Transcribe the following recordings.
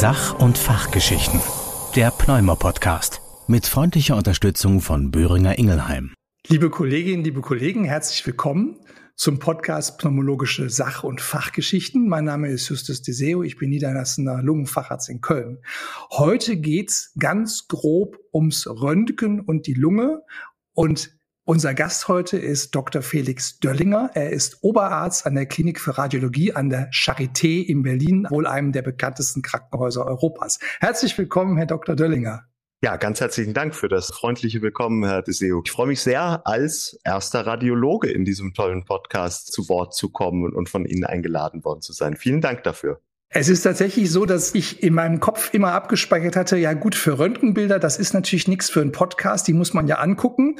Sach- und Fachgeschichten. Der Pneumo-Podcast. Mit freundlicher Unterstützung von Böhringer Ingelheim. Liebe Kolleginnen, liebe Kollegen, herzlich willkommen zum Podcast Pneumologische Sach- und Fachgeschichten. Mein Name ist Justus Deseo, ich bin niederlassender Lungenfacharzt in Köln. Heute geht's ganz grob ums Röntgen und die Lunge und unser Gast heute ist Dr. Felix Döllinger. Er ist Oberarzt an der Klinik für Radiologie an der Charité in Berlin, wohl einem der bekanntesten Krankenhäuser Europas. Herzlich willkommen, Herr Dr. Döllinger. Ja, ganz herzlichen Dank für das freundliche Willkommen, Herr Deseo. Ich freue mich sehr, als erster Radiologe in diesem tollen Podcast zu Wort zu kommen und von Ihnen eingeladen worden zu sein. Vielen Dank dafür. Es ist tatsächlich so, dass ich in meinem Kopf immer abgespeichert hatte, ja gut, für Röntgenbilder, das ist natürlich nichts für einen Podcast, die muss man ja angucken.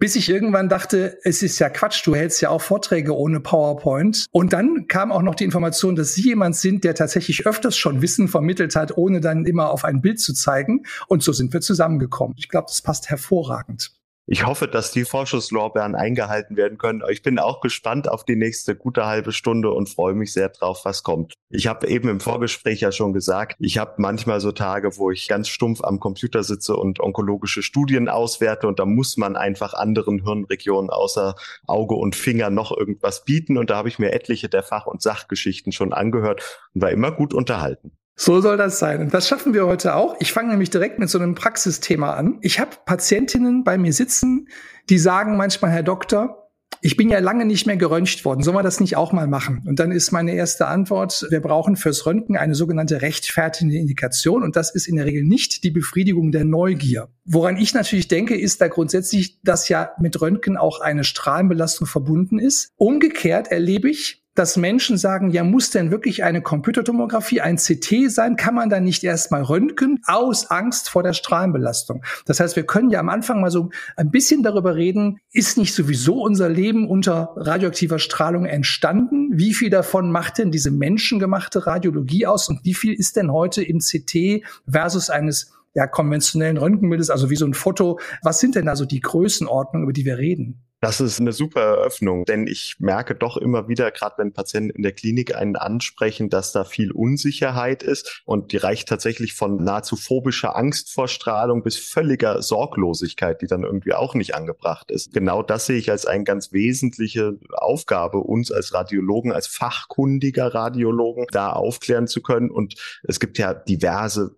Bis ich irgendwann dachte, es ist ja Quatsch, du hältst ja auch Vorträge ohne PowerPoint. Und dann kam auch noch die Information, dass Sie jemand sind, der tatsächlich öfters schon Wissen vermittelt hat, ohne dann immer auf ein Bild zu zeigen. Und so sind wir zusammengekommen. Ich glaube, das passt hervorragend. Ich hoffe, dass die Vorschusslorbeeren eingehalten werden können. Ich bin auch gespannt auf die nächste gute halbe Stunde und freue mich sehr drauf, was kommt. Ich habe eben im Vorgespräch ja schon gesagt, ich habe manchmal so Tage, wo ich ganz stumpf am Computer sitze und onkologische Studien auswerte und da muss man einfach anderen Hirnregionen außer Auge und Finger noch irgendwas bieten und da habe ich mir etliche der Fach- und Sachgeschichten schon angehört und war immer gut unterhalten. So soll das sein. Und das schaffen wir heute auch. Ich fange nämlich direkt mit so einem Praxisthema an. Ich habe Patientinnen bei mir sitzen, die sagen manchmal, Herr Doktor, ich bin ja lange nicht mehr geröntgt worden. Sollen wir das nicht auch mal machen? Und dann ist meine erste Antwort, wir brauchen fürs Röntgen eine sogenannte rechtfertigende Indikation. Und das ist in der Regel nicht die Befriedigung der Neugier. Woran ich natürlich denke, ist da grundsätzlich, dass ja mit Röntgen auch eine Strahlenbelastung verbunden ist. Umgekehrt erlebe ich, dass Menschen sagen, ja, muss denn wirklich eine Computertomographie, ein CT sein? Kann man da nicht erstmal röntgen aus Angst vor der Strahlenbelastung? Das heißt, wir können ja am Anfang mal so ein bisschen darüber reden, ist nicht sowieso unser Leben unter radioaktiver Strahlung entstanden? Wie viel davon macht denn diese menschengemachte Radiologie aus und wie viel ist denn heute im CT versus eines ja, konventionellen Röntgenbildes, also wie so ein Foto? Was sind denn also die Größenordnungen, über die wir reden? Das ist eine super Eröffnung, denn ich merke doch immer wieder, gerade wenn Patienten in der Klinik einen ansprechen, dass da viel Unsicherheit ist und die reicht tatsächlich von nahezu phobischer Angst vor Strahlung bis völliger Sorglosigkeit, die dann irgendwie auch nicht angebracht ist. Genau das sehe ich als eine ganz wesentliche Aufgabe, uns als Radiologen, als fachkundiger Radiologen da aufklären zu können. Und es gibt ja diverse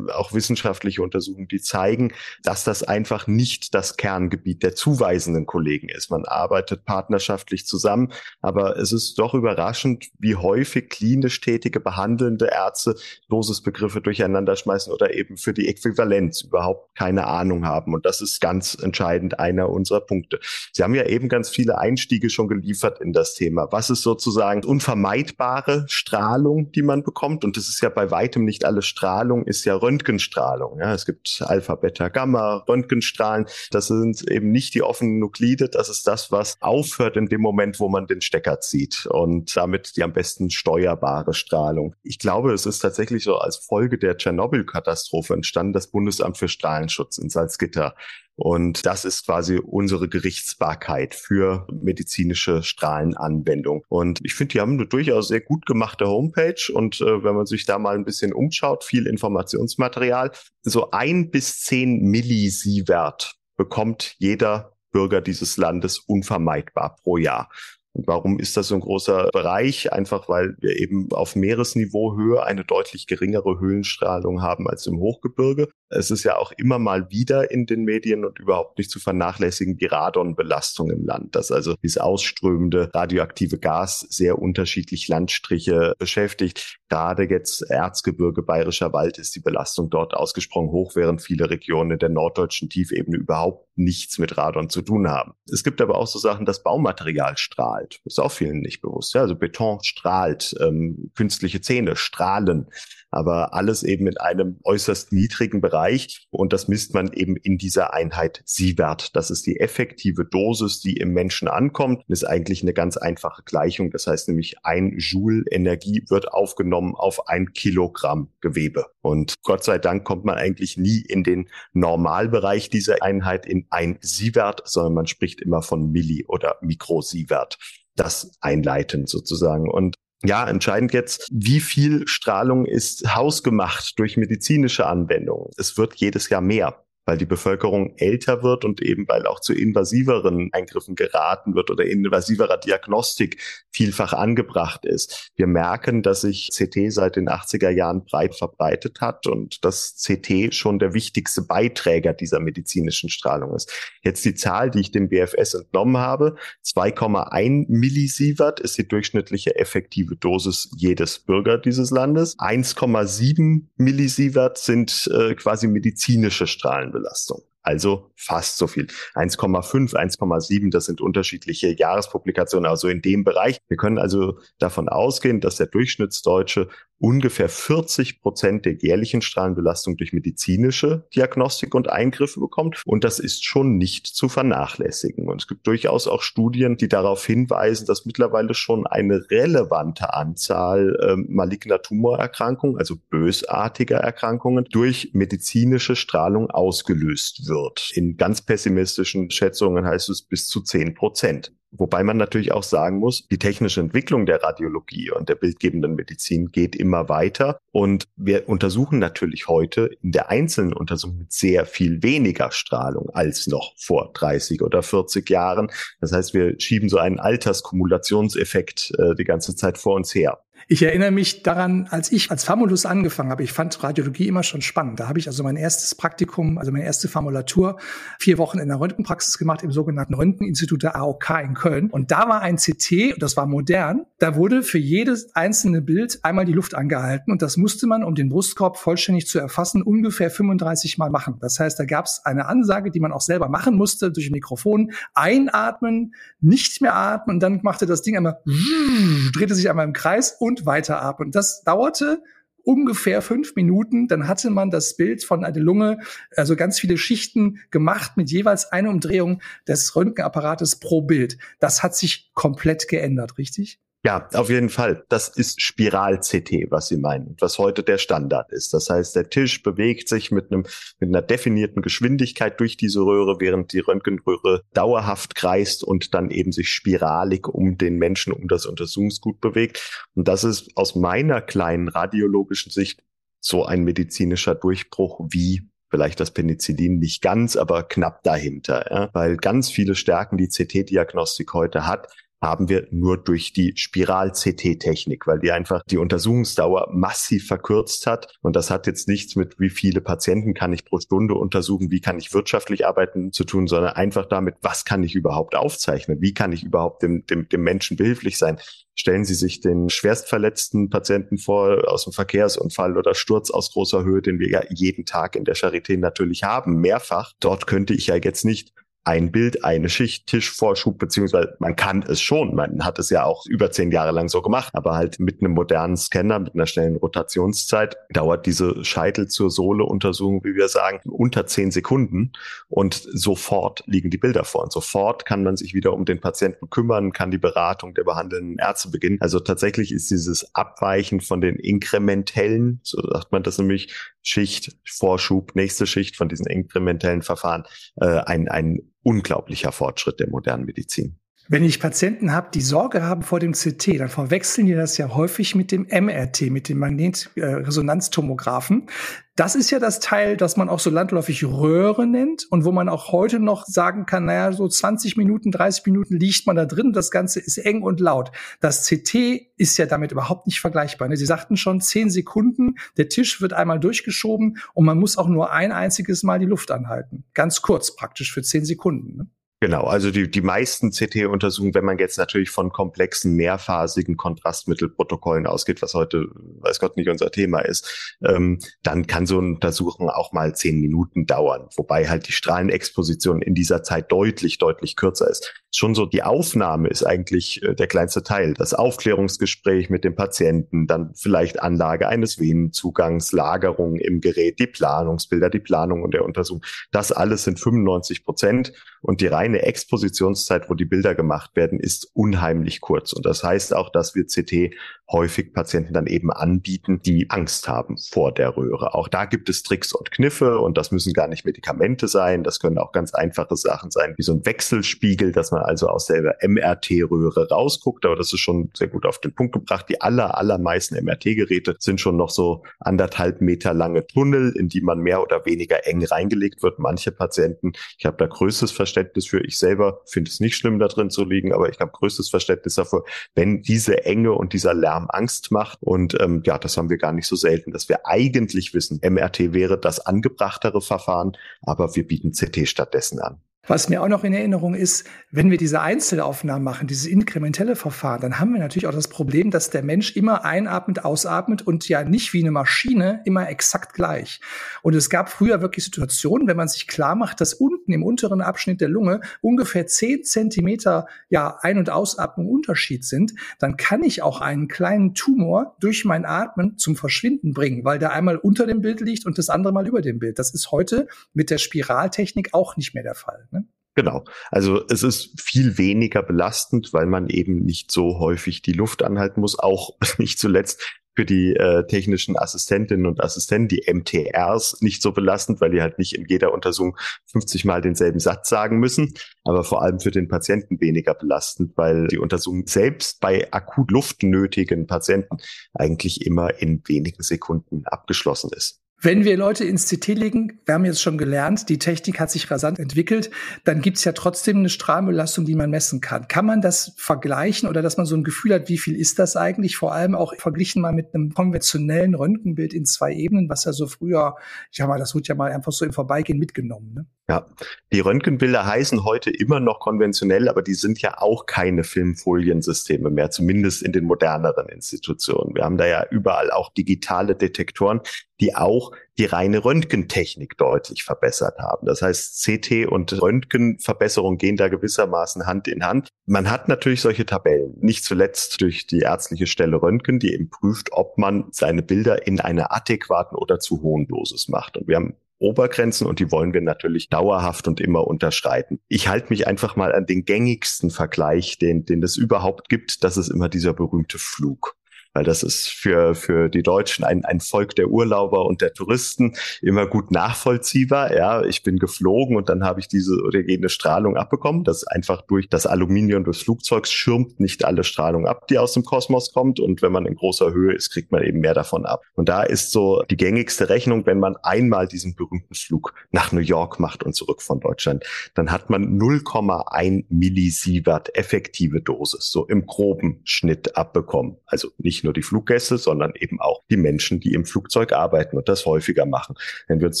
auch wissenschaftliche Untersuchungen, die zeigen, dass das einfach nicht das Kerngebiet der zuweisenden Kollegen ist. Man arbeitet partnerschaftlich zusammen, aber es ist doch überraschend, wie häufig klinisch tätige behandelnde Ärzte Dosisbegriffe durcheinander schmeißen oder eben für die Äquivalenz überhaupt keine Ahnung haben. Und das ist ganz entscheidend einer unserer Punkte. Sie haben ja eben ganz viele Einstiege schon geliefert in das Thema. Was ist sozusagen unvermeidbare Strahlung, die man bekommt? Und das ist ja bei weitem nicht alle Strahlung, ist ja Röntgenstrahlung. Ja, es gibt Alpha, Beta, Gamma, Röntgenstrahlen. Das sind eben nicht die offenen Nuklide. Das ist das, was aufhört in dem Moment, wo man den Stecker zieht und damit die am besten steuerbare Strahlung. Ich glaube, es ist tatsächlich so als Folge der Tschernobyl-Katastrophe entstanden, das Bundesamt für Strahlenschutz in Salzgitter. Und das ist quasi unsere Gerichtsbarkeit für medizinische Strahlenanwendung. Und ich finde, die haben eine durchaus sehr gut gemachte Homepage. Und äh, wenn man sich da mal ein bisschen umschaut, viel Informationsmaterial, so ein bis zehn Millisievert bekommt jeder Bürger dieses Landes unvermeidbar pro Jahr. Und warum ist das so ein großer Bereich? Einfach weil wir eben auf Meeresniveau Höhe eine deutlich geringere Höhenstrahlung haben als im Hochgebirge. Es ist ja auch immer mal wieder in den Medien und überhaupt nicht zu vernachlässigen die Radonbelastung im Land, dass also dieses ausströmende radioaktive Gas sehr unterschiedlich Landstriche beschäftigt. Gerade jetzt Erzgebirge, Bayerischer Wald ist die Belastung dort ausgesprochen hoch, während viele Regionen der norddeutschen Tiefebene überhaupt nichts mit Radon zu tun haben. Es gibt aber auch so Sachen, dass Baumaterial strahlt. Ist auch vielen nicht bewusst. Ja, also Beton strahlt, ähm, künstliche Zähne strahlen aber alles eben in einem äußerst niedrigen Bereich. Und das misst man eben in dieser Einheit Sievert. Das ist die effektive Dosis, die im Menschen ankommt. Das ist eigentlich eine ganz einfache Gleichung. Das heißt nämlich, ein Joule Energie wird aufgenommen auf ein Kilogramm Gewebe. Und Gott sei Dank kommt man eigentlich nie in den Normalbereich dieser Einheit in ein Sievert, sondern man spricht immer von Milli- oder Mikrosievert. Das einleitend sozusagen. Und Ja, entscheidend jetzt, wie viel Strahlung ist hausgemacht durch medizinische Anwendungen. Es wird jedes Jahr mehr weil die Bevölkerung älter wird und eben weil auch zu invasiveren Eingriffen geraten wird oder invasiverer Diagnostik vielfach angebracht ist. Wir merken, dass sich CT seit den 80er Jahren breit verbreitet hat und dass CT schon der wichtigste Beiträger dieser medizinischen Strahlung ist. Jetzt die Zahl, die ich dem BFS entnommen habe, 2,1 Millisievert ist die durchschnittliche effektive Dosis jedes Bürger dieses Landes. 1,7 Millisievert sind äh, quasi medizinische Strahlen. Belastung. Also fast so viel. 1,5, 1,7, das sind unterschiedliche Jahrespublikationen, also in dem Bereich. Wir können also davon ausgehen, dass der Durchschnittsdeutsche ungefähr 40 Prozent der jährlichen Strahlenbelastung durch medizinische Diagnostik und Eingriffe bekommt. Und das ist schon nicht zu vernachlässigen. Und es gibt durchaus auch Studien, die darauf hinweisen, dass mittlerweile schon eine relevante Anzahl äh, maligner Tumorerkrankungen, also bösartiger Erkrankungen, durch medizinische Strahlung ausgelöst wird. In ganz pessimistischen Schätzungen heißt es bis zu 10 Prozent. Wobei man natürlich auch sagen muss, die technische Entwicklung der Radiologie und der bildgebenden Medizin geht immer weiter. Und wir untersuchen natürlich heute in der einzelnen Untersuchung mit sehr viel weniger Strahlung als noch vor 30 oder 40 Jahren. Das heißt, wir schieben so einen Alterskumulationseffekt äh, die ganze Zeit vor uns her. Ich erinnere mich daran, als ich als Famulus angefangen habe, ich fand Radiologie immer schon spannend. Da habe ich also mein erstes Praktikum, also meine erste Formulatur, vier Wochen in der Röntgenpraxis gemacht im sogenannten Röntgeninstitut der AOK in Köln. Und da war ein CT, das war modern, da wurde für jedes einzelne Bild einmal die Luft angehalten und das musste man, um den Brustkorb vollständig zu erfassen, ungefähr 35 Mal machen. Das heißt, da gab es eine Ansage, die man auch selber machen musste durch ein Mikrofon. Einatmen, nicht mehr atmen und dann machte das Ding einmal, drehte sich einmal im Kreis und und weiter ab. Und das dauerte ungefähr fünf Minuten. Dann hatte man das Bild von einer Lunge, also ganz viele Schichten gemacht mit jeweils einer Umdrehung des Röntgenapparates pro Bild. Das hat sich komplett geändert, richtig? Ja, auf jeden Fall. Das ist Spiral-CT, was Sie meinen, was heute der Standard ist. Das heißt, der Tisch bewegt sich mit einem, mit einer definierten Geschwindigkeit durch diese Röhre, während die Röntgenröhre dauerhaft kreist und dann eben sich spiralig um den Menschen, um das Untersuchungsgut bewegt. Und das ist aus meiner kleinen radiologischen Sicht so ein medizinischer Durchbruch wie vielleicht das Penicillin nicht ganz, aber knapp dahinter, ja? weil ganz viele Stärken, die CT-Diagnostik heute hat, haben wir nur durch die Spiral-CT-Technik, weil die einfach die Untersuchungsdauer massiv verkürzt hat. Und das hat jetzt nichts mit, wie viele Patienten kann ich pro Stunde untersuchen, wie kann ich wirtschaftlich arbeiten zu tun, sondern einfach damit, was kann ich überhaupt aufzeichnen, wie kann ich überhaupt dem, dem, dem Menschen behilflich sein. Stellen Sie sich den schwerstverletzten Patienten vor aus dem Verkehrsunfall oder Sturz aus großer Höhe, den wir ja jeden Tag in der Charité natürlich haben, mehrfach. Dort könnte ich ja jetzt nicht ein Bild, eine Schicht, Tischvorschub, beziehungsweise man kann es schon. Man hat es ja auch über zehn Jahre lang so gemacht, aber halt mit einem modernen Scanner, mit einer schnellen Rotationszeit dauert diese Scheitel zur Sohle-Untersuchung, wie wir sagen, unter zehn Sekunden und sofort liegen die Bilder vor und sofort kann man sich wieder um den Patienten kümmern, kann die Beratung der behandelnden Ärzte beginnen. Also tatsächlich ist dieses Abweichen von den inkrementellen, so sagt man das nämlich, Schicht, Vorschub, nächste Schicht von diesen inkrementellen Verfahren, äh, ein, ein unglaublicher Fortschritt der modernen Medizin. Wenn ich Patienten habe, die Sorge haben vor dem CT, dann verwechseln die das ja häufig mit dem MRT, mit dem Magnetresonanztomographen. Das ist ja das Teil, das man auch so landläufig Röhre nennt und wo man auch heute noch sagen kann, naja, so 20 Minuten, 30 Minuten liegt man da drin und das Ganze ist eng und laut. Das CT ist ja damit überhaupt nicht vergleichbar. Ne? Sie sagten schon, 10 Sekunden, der Tisch wird einmal durchgeschoben und man muss auch nur ein einziges Mal die Luft anhalten. Ganz kurz praktisch für 10 Sekunden. Ne? Genau, also die, die meisten CT-Untersuchungen, wenn man jetzt natürlich von komplexen, mehrphasigen Kontrastmittelprotokollen ausgeht, was heute, weiß Gott, nicht unser Thema ist, ähm, dann kann so ein Untersuchen auch mal zehn Minuten dauern, wobei halt die Strahlenexposition in dieser Zeit deutlich, deutlich kürzer ist. Schon so, die Aufnahme ist eigentlich äh, der kleinste Teil. Das Aufklärungsgespräch mit dem Patienten, dann vielleicht Anlage eines Venenzugangs, Lagerung im Gerät, die Planungsbilder, die Planung und der Untersuchung. Das alles sind 95 Prozent und die reine Expositionszeit, wo die Bilder gemacht werden, ist unheimlich kurz. Und das heißt auch, dass wir CT häufig Patienten dann eben anbieten, die Angst haben vor der Röhre. Auch da gibt es Tricks und Kniffe und das müssen gar nicht Medikamente sein. Das können auch ganz einfache Sachen sein, wie so ein Wechselspiegel, dass man also aus der MRT-Röhre rausguckt. Aber das ist schon sehr gut auf den Punkt gebracht. Die aller, allermeisten MRT-Geräte sind schon noch so anderthalb Meter lange Tunnel, in die man mehr oder weniger eng reingelegt wird. Manche Patienten, ich habe da größtes Verständnis für. Ich selber finde es nicht schlimm, da drin zu liegen, aber ich habe größtes Verständnis dafür, wenn diese Enge und dieser Lärm Angst macht. Und ähm, ja, das haben wir gar nicht so selten, dass wir eigentlich wissen, MRT wäre das angebrachtere Verfahren, aber wir bieten CT stattdessen an. Was mir auch noch in Erinnerung ist, wenn wir diese Einzelaufnahmen machen, dieses inkrementelle Verfahren, dann haben wir natürlich auch das Problem, dass der Mensch immer einatmet, ausatmet und ja nicht wie eine Maschine immer exakt gleich. Und es gab früher wirklich Situationen, wenn man sich klar macht, dass unten im unteren Abschnitt der Lunge ungefähr zehn Zentimeter ja Ein- und Ausatmung Unterschied sind, dann kann ich auch einen kleinen Tumor durch mein Atmen zum Verschwinden bringen, weil der einmal unter dem Bild liegt und das andere mal über dem Bild. Das ist heute mit der Spiraltechnik auch nicht mehr der Fall. Genau. Also es ist viel weniger belastend, weil man eben nicht so häufig die Luft anhalten muss. Auch nicht zuletzt für die äh, technischen Assistentinnen und Assistenten, die MTRs, nicht so belastend, weil die halt nicht in jeder Untersuchung 50 Mal denselben Satz sagen müssen, aber vor allem für den Patienten weniger belastend, weil die Untersuchung selbst bei akut luftnötigen Patienten eigentlich immer in wenigen Sekunden abgeschlossen ist. Wenn wir Leute ins CT legen, wir haben jetzt schon gelernt, die Technik hat sich rasant entwickelt, dann gibt es ja trotzdem eine Strahlenbelastung, die man messen kann. Kann man das vergleichen oder dass man so ein Gefühl hat, wie viel ist das eigentlich? Vor allem auch verglichen mal mit einem konventionellen Röntgenbild in zwei Ebenen, was ja so früher, ich sag mal, das wird ja mal einfach so im Vorbeigehen mitgenommen. Ne? Ja, die Röntgenbilder heißen heute immer noch konventionell, aber die sind ja auch keine Filmfoliensysteme mehr, zumindest in den moderneren Institutionen. Wir haben da ja überall auch digitale Detektoren, die auch die reine Röntgentechnik deutlich verbessert haben. Das heißt, CT und Röntgenverbesserung gehen da gewissermaßen Hand in Hand. Man hat natürlich solche Tabellen, nicht zuletzt durch die ärztliche Stelle Röntgen, die eben prüft, ob man seine Bilder in einer adäquaten oder zu hohen Dosis macht. Und wir haben Obergrenzen und die wollen wir natürlich dauerhaft und immer unterschreiten. Ich halte mich einfach mal an den gängigsten Vergleich, den, den es überhaupt gibt. Das ist immer dieser berühmte Flug weil das ist für, für die Deutschen ein, ein Volk der Urlauber und der Touristen immer gut nachvollziehbar. Ja, ich bin geflogen und dann habe ich diese oder jene Strahlung abbekommen. Das einfach durch das Aluminium des Flugzeugs schirmt nicht alle Strahlung ab, die aus dem Kosmos kommt. Und wenn man in großer Höhe ist, kriegt man eben mehr davon ab. Und da ist so die gängigste Rechnung, wenn man einmal diesen berühmten Flug nach New York macht und zurück von Deutschland, dann hat man 0,1 Millisievert effektive Dosis, so im groben Schnitt abbekommen. Also nicht nicht nur die Fluggäste, sondern eben auch die Menschen, die im Flugzeug arbeiten und das häufiger machen. Wenn wir uns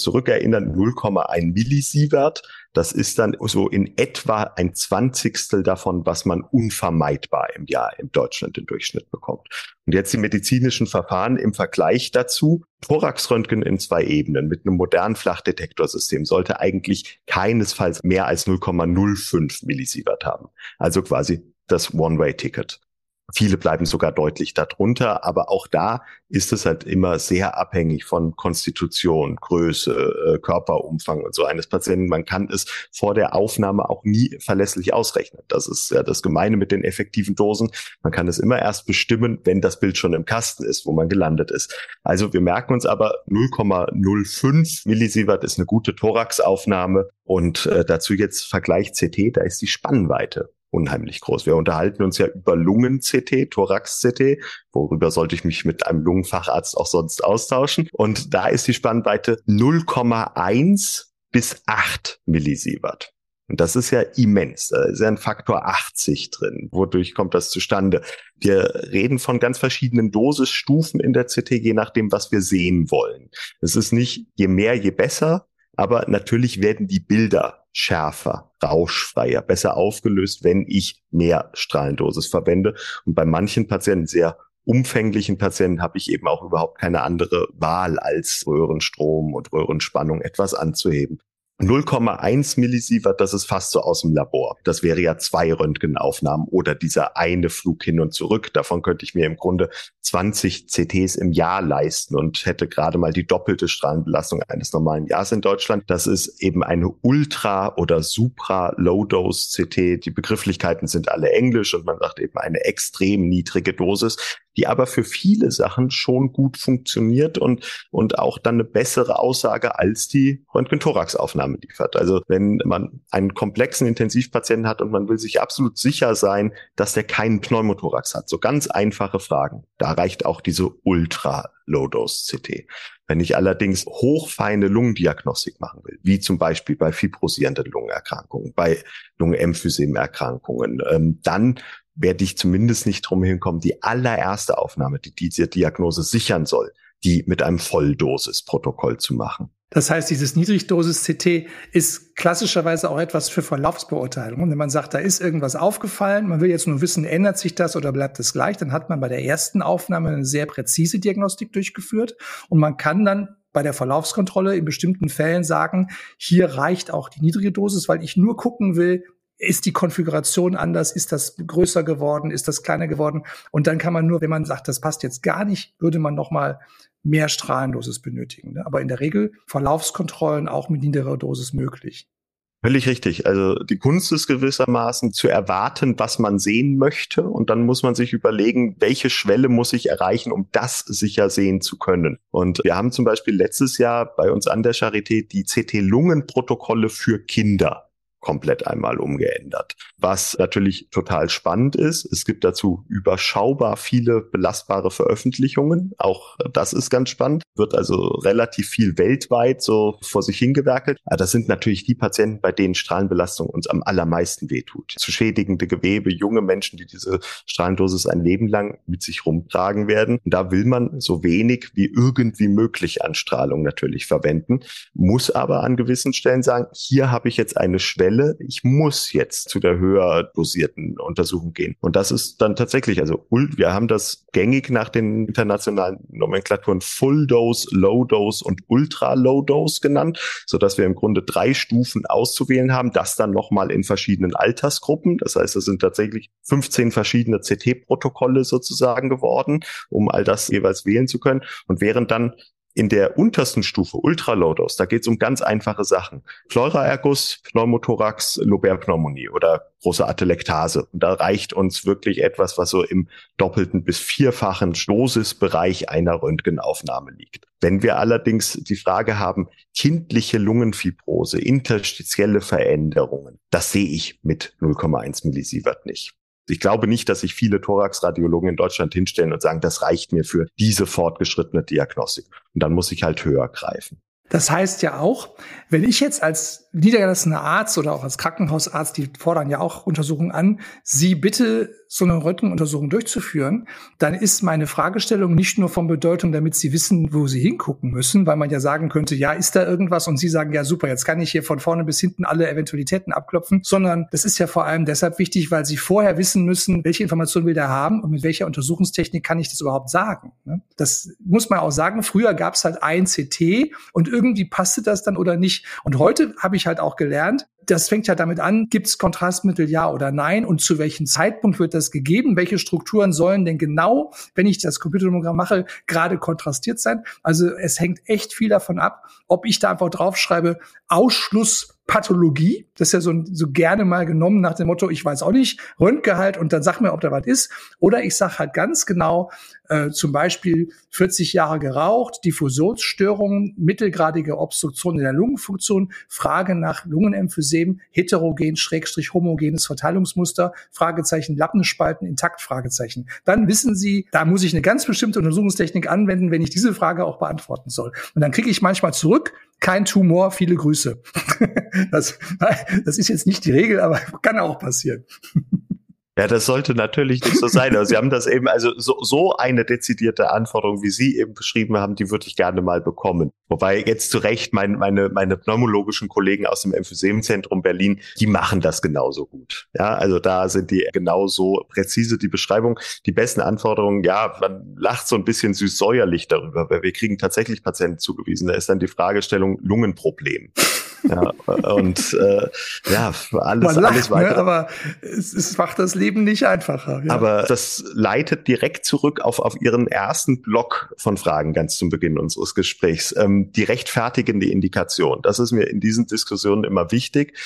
zurückerinnern, 0,1 Millisievert, das ist dann so in etwa ein Zwanzigstel davon, was man unvermeidbar im Jahr in Deutschland im Durchschnitt bekommt. Und jetzt die medizinischen Verfahren im Vergleich dazu. Thoraxröntgen in zwei Ebenen mit einem modernen Flachdetektorsystem sollte eigentlich keinesfalls mehr als 0,05 Millisievert haben. Also quasi das One-Way-Ticket. Viele bleiben sogar deutlich darunter, aber auch da ist es halt immer sehr abhängig von Konstitution, Größe, äh, Körperumfang und so eines Patienten. Man kann es vor der Aufnahme auch nie verlässlich ausrechnen. Das ist ja das Gemeine mit den effektiven Dosen. Man kann es immer erst bestimmen, wenn das Bild schon im Kasten ist, wo man gelandet ist. Also wir merken uns aber 0,05 Millisievert ist eine gute Thoraxaufnahme und äh, dazu jetzt Vergleich CT, da ist die Spannweite unheimlich groß. Wir unterhalten uns ja über Lungen-CT, Thorax-CT. Worüber sollte ich mich mit einem Lungenfacharzt auch sonst austauschen? Und da ist die Spannweite 0,1 bis 8 Millisievert. Und das ist ja immens. Da ist ja ein Faktor 80 drin. Wodurch kommt das zustande? Wir reden von ganz verschiedenen Dosisstufen in der CT, je nachdem, was wir sehen wollen. Es ist nicht je mehr, je besser, aber natürlich werden die Bilder schärfer, rauschfreier, besser aufgelöst, wenn ich mehr Strahlendosis verwende. Und bei manchen Patienten, sehr umfänglichen Patienten, habe ich eben auch überhaupt keine andere Wahl, als Röhrenstrom und Röhrenspannung etwas anzuheben. 0,1 Millisievert, das ist fast so aus dem Labor. Das wäre ja zwei Röntgenaufnahmen oder dieser eine Flug hin und zurück. Davon könnte ich mir im Grunde 20 CTs im Jahr leisten und hätte gerade mal die doppelte Strahlenbelastung eines normalen Jahres in Deutschland. Das ist eben eine Ultra- oder Supra-Low-Dose-CT. Die Begrifflichkeiten sind alle englisch und man sagt eben eine extrem niedrige Dosis. Die aber für viele Sachen schon gut funktioniert und, und auch dann eine bessere Aussage als die Röntgen-Thorax-Aufnahme liefert. Also wenn man einen komplexen Intensivpatienten hat und man will sich absolut sicher sein, dass der keinen Pneumothorax hat, so ganz einfache Fragen, da reicht auch diese Ultra-Low-Dose-CT. Wenn ich allerdings hochfeine Lungendiagnostik machen will, wie zum Beispiel bei fibrosierenden Lungenerkrankungen, bei Lungenemphysem-Erkrankungen, ähm, dann werde ich zumindest nicht drum hinkommen, die allererste Aufnahme, die diese Diagnose sichern soll, die mit einem Volldosis-Protokoll zu machen. Das heißt, dieses Niedrigdosis-CT ist klassischerweise auch etwas für Verlaufsbeurteilung. Wenn man sagt, da ist irgendwas aufgefallen, man will jetzt nur wissen, ändert sich das oder bleibt es gleich, dann hat man bei der ersten Aufnahme eine sehr präzise Diagnostik durchgeführt und man kann dann bei der Verlaufskontrolle in bestimmten Fällen sagen, hier reicht auch die niedrige Dosis, weil ich nur gucken will, ist die Konfiguration anders, ist das größer geworden, ist das kleiner geworden und dann kann man nur, wenn man sagt, das passt jetzt gar nicht, würde man noch mal mehr Strahlendosis benötigen. Ne? Aber in der Regel Verlaufskontrollen auch mit niedriger Dosis möglich. Völlig richtig. Also die Kunst ist gewissermaßen zu erwarten, was man sehen möchte. Und dann muss man sich überlegen, welche Schwelle muss ich erreichen, um das sicher sehen zu können. Und wir haben zum Beispiel letztes Jahr bei uns an der Charité die CT-Lungenprotokolle für Kinder komplett einmal umgeändert. Was natürlich total spannend ist, es gibt dazu überschaubar viele belastbare Veröffentlichungen. Auch das ist ganz spannend. Wird also relativ viel weltweit so vor sich hingewerkelt. Aber das sind natürlich die Patienten, bei denen Strahlenbelastung uns am allermeisten wehtut. Zu schädigende Gewebe, junge Menschen, die diese Strahlendosis ein Leben lang mit sich rumtragen werden. Und da will man so wenig wie irgendwie möglich an Strahlung natürlich verwenden, muss aber an gewissen Stellen sagen, hier habe ich jetzt eine Schwelle Quelle, ich muss jetzt zu der höher dosierten Untersuchung gehen. Und das ist dann tatsächlich, also wir haben das gängig nach den internationalen Nomenklaturen Full Dose, Low Dose und Ultra Low Dose genannt, so wir im Grunde drei Stufen auszuwählen haben, das dann nochmal in verschiedenen Altersgruppen. Das heißt, es sind tatsächlich 15 verschiedene CT-Protokolle sozusagen geworden, um all das jeweils wählen zu können. Und während dann in der untersten Stufe, Ultralow-Dose, da geht es um ganz einfache Sachen. Pleuraerguss, Pneumothorax, Loberpneumonie oder große Atelektase. Und da reicht uns wirklich etwas, was so im doppelten bis vierfachen Dosisbereich einer Röntgenaufnahme liegt. Wenn wir allerdings die Frage haben, kindliche Lungenfibrose, interstitielle Veränderungen, das sehe ich mit 0,1 Millisievert nicht. Ich glaube nicht, dass sich viele Thoraxradiologen in Deutschland hinstellen und sagen, das reicht mir für diese fortgeschrittene Diagnostik. Und dann muss ich halt höher greifen. Das heißt ja auch, wenn ich jetzt als niedergelassener Arzt oder auch als Krankenhausarzt, die fordern ja auch Untersuchungen an, Sie bitte so eine Röntgenuntersuchung durchzuführen, dann ist meine Fragestellung nicht nur von Bedeutung, damit Sie wissen, wo Sie hingucken müssen, weil man ja sagen könnte, ja, ist da irgendwas? Und Sie sagen, ja, super, jetzt kann ich hier von vorne bis hinten alle Eventualitäten abklopfen, sondern das ist ja vor allem deshalb wichtig, weil Sie vorher wissen müssen, welche Informationen will der haben und mit welcher Untersuchungstechnik kann ich das überhaupt sagen. Ne? Das muss man auch sagen. Früher gab es halt ein CT und irgendwie passte das dann oder nicht. Und heute habe ich halt auch gelernt, das fängt ja damit an, gibt es Kontrastmittel ja oder nein und zu welchem Zeitpunkt wird das gegeben? Welche Strukturen sollen denn genau, wenn ich das Computertomogramm mache, gerade kontrastiert sein? Also es hängt echt viel davon ab, ob ich da einfach draufschreibe, Ausschluss Pathologie. Das ist ja so, so gerne mal genommen nach dem Motto, ich weiß auch nicht, Röntgehalt und dann sag mir, ob da was ist. Oder ich sag halt ganz genau, äh, zum Beispiel 40 Jahre geraucht, Diffusionsstörungen, mittelgradige Obstruktion in der Lungenfunktion, Frage nach Lungenemphysem, heterogen, schrägstrich homogenes Verteilungsmuster, Fragezeichen, Lappenspalten, intakt, Fragezeichen. Dann wissen Sie, da muss ich eine ganz bestimmte Untersuchungstechnik anwenden, wenn ich diese Frage auch beantworten soll. Und dann kriege ich manchmal zurück, kein Tumor, viele Grüße. Das, das ist jetzt nicht die Regel, aber kann auch passieren. Ja, das sollte natürlich nicht so sein. Aber Sie haben das eben, also so, so eine dezidierte Anforderung, wie Sie eben beschrieben haben, die würde ich gerne mal bekommen. Wobei jetzt zu Recht mein, meine, meine pneumologischen Kollegen aus dem Emphysem-Zentrum Berlin, die machen das genauso gut. Ja, also da sind die genauso präzise, die Beschreibung. Die besten Anforderungen, ja, man lacht so ein bisschen süß-säuerlich darüber, weil wir kriegen tatsächlich Patienten zugewiesen. Da ist dann die Fragestellung Lungenproblem. Ja, und äh, ja, alles, lacht, alles weitere. Ne, aber es, es macht das Leben nicht einfacher. Ja. Aber das leitet direkt zurück auf, auf Ihren ersten Block von Fragen ganz zum Beginn unseres Gesprächs. Ähm, die rechtfertigende Indikation. Das ist mir in diesen Diskussionen immer wichtig.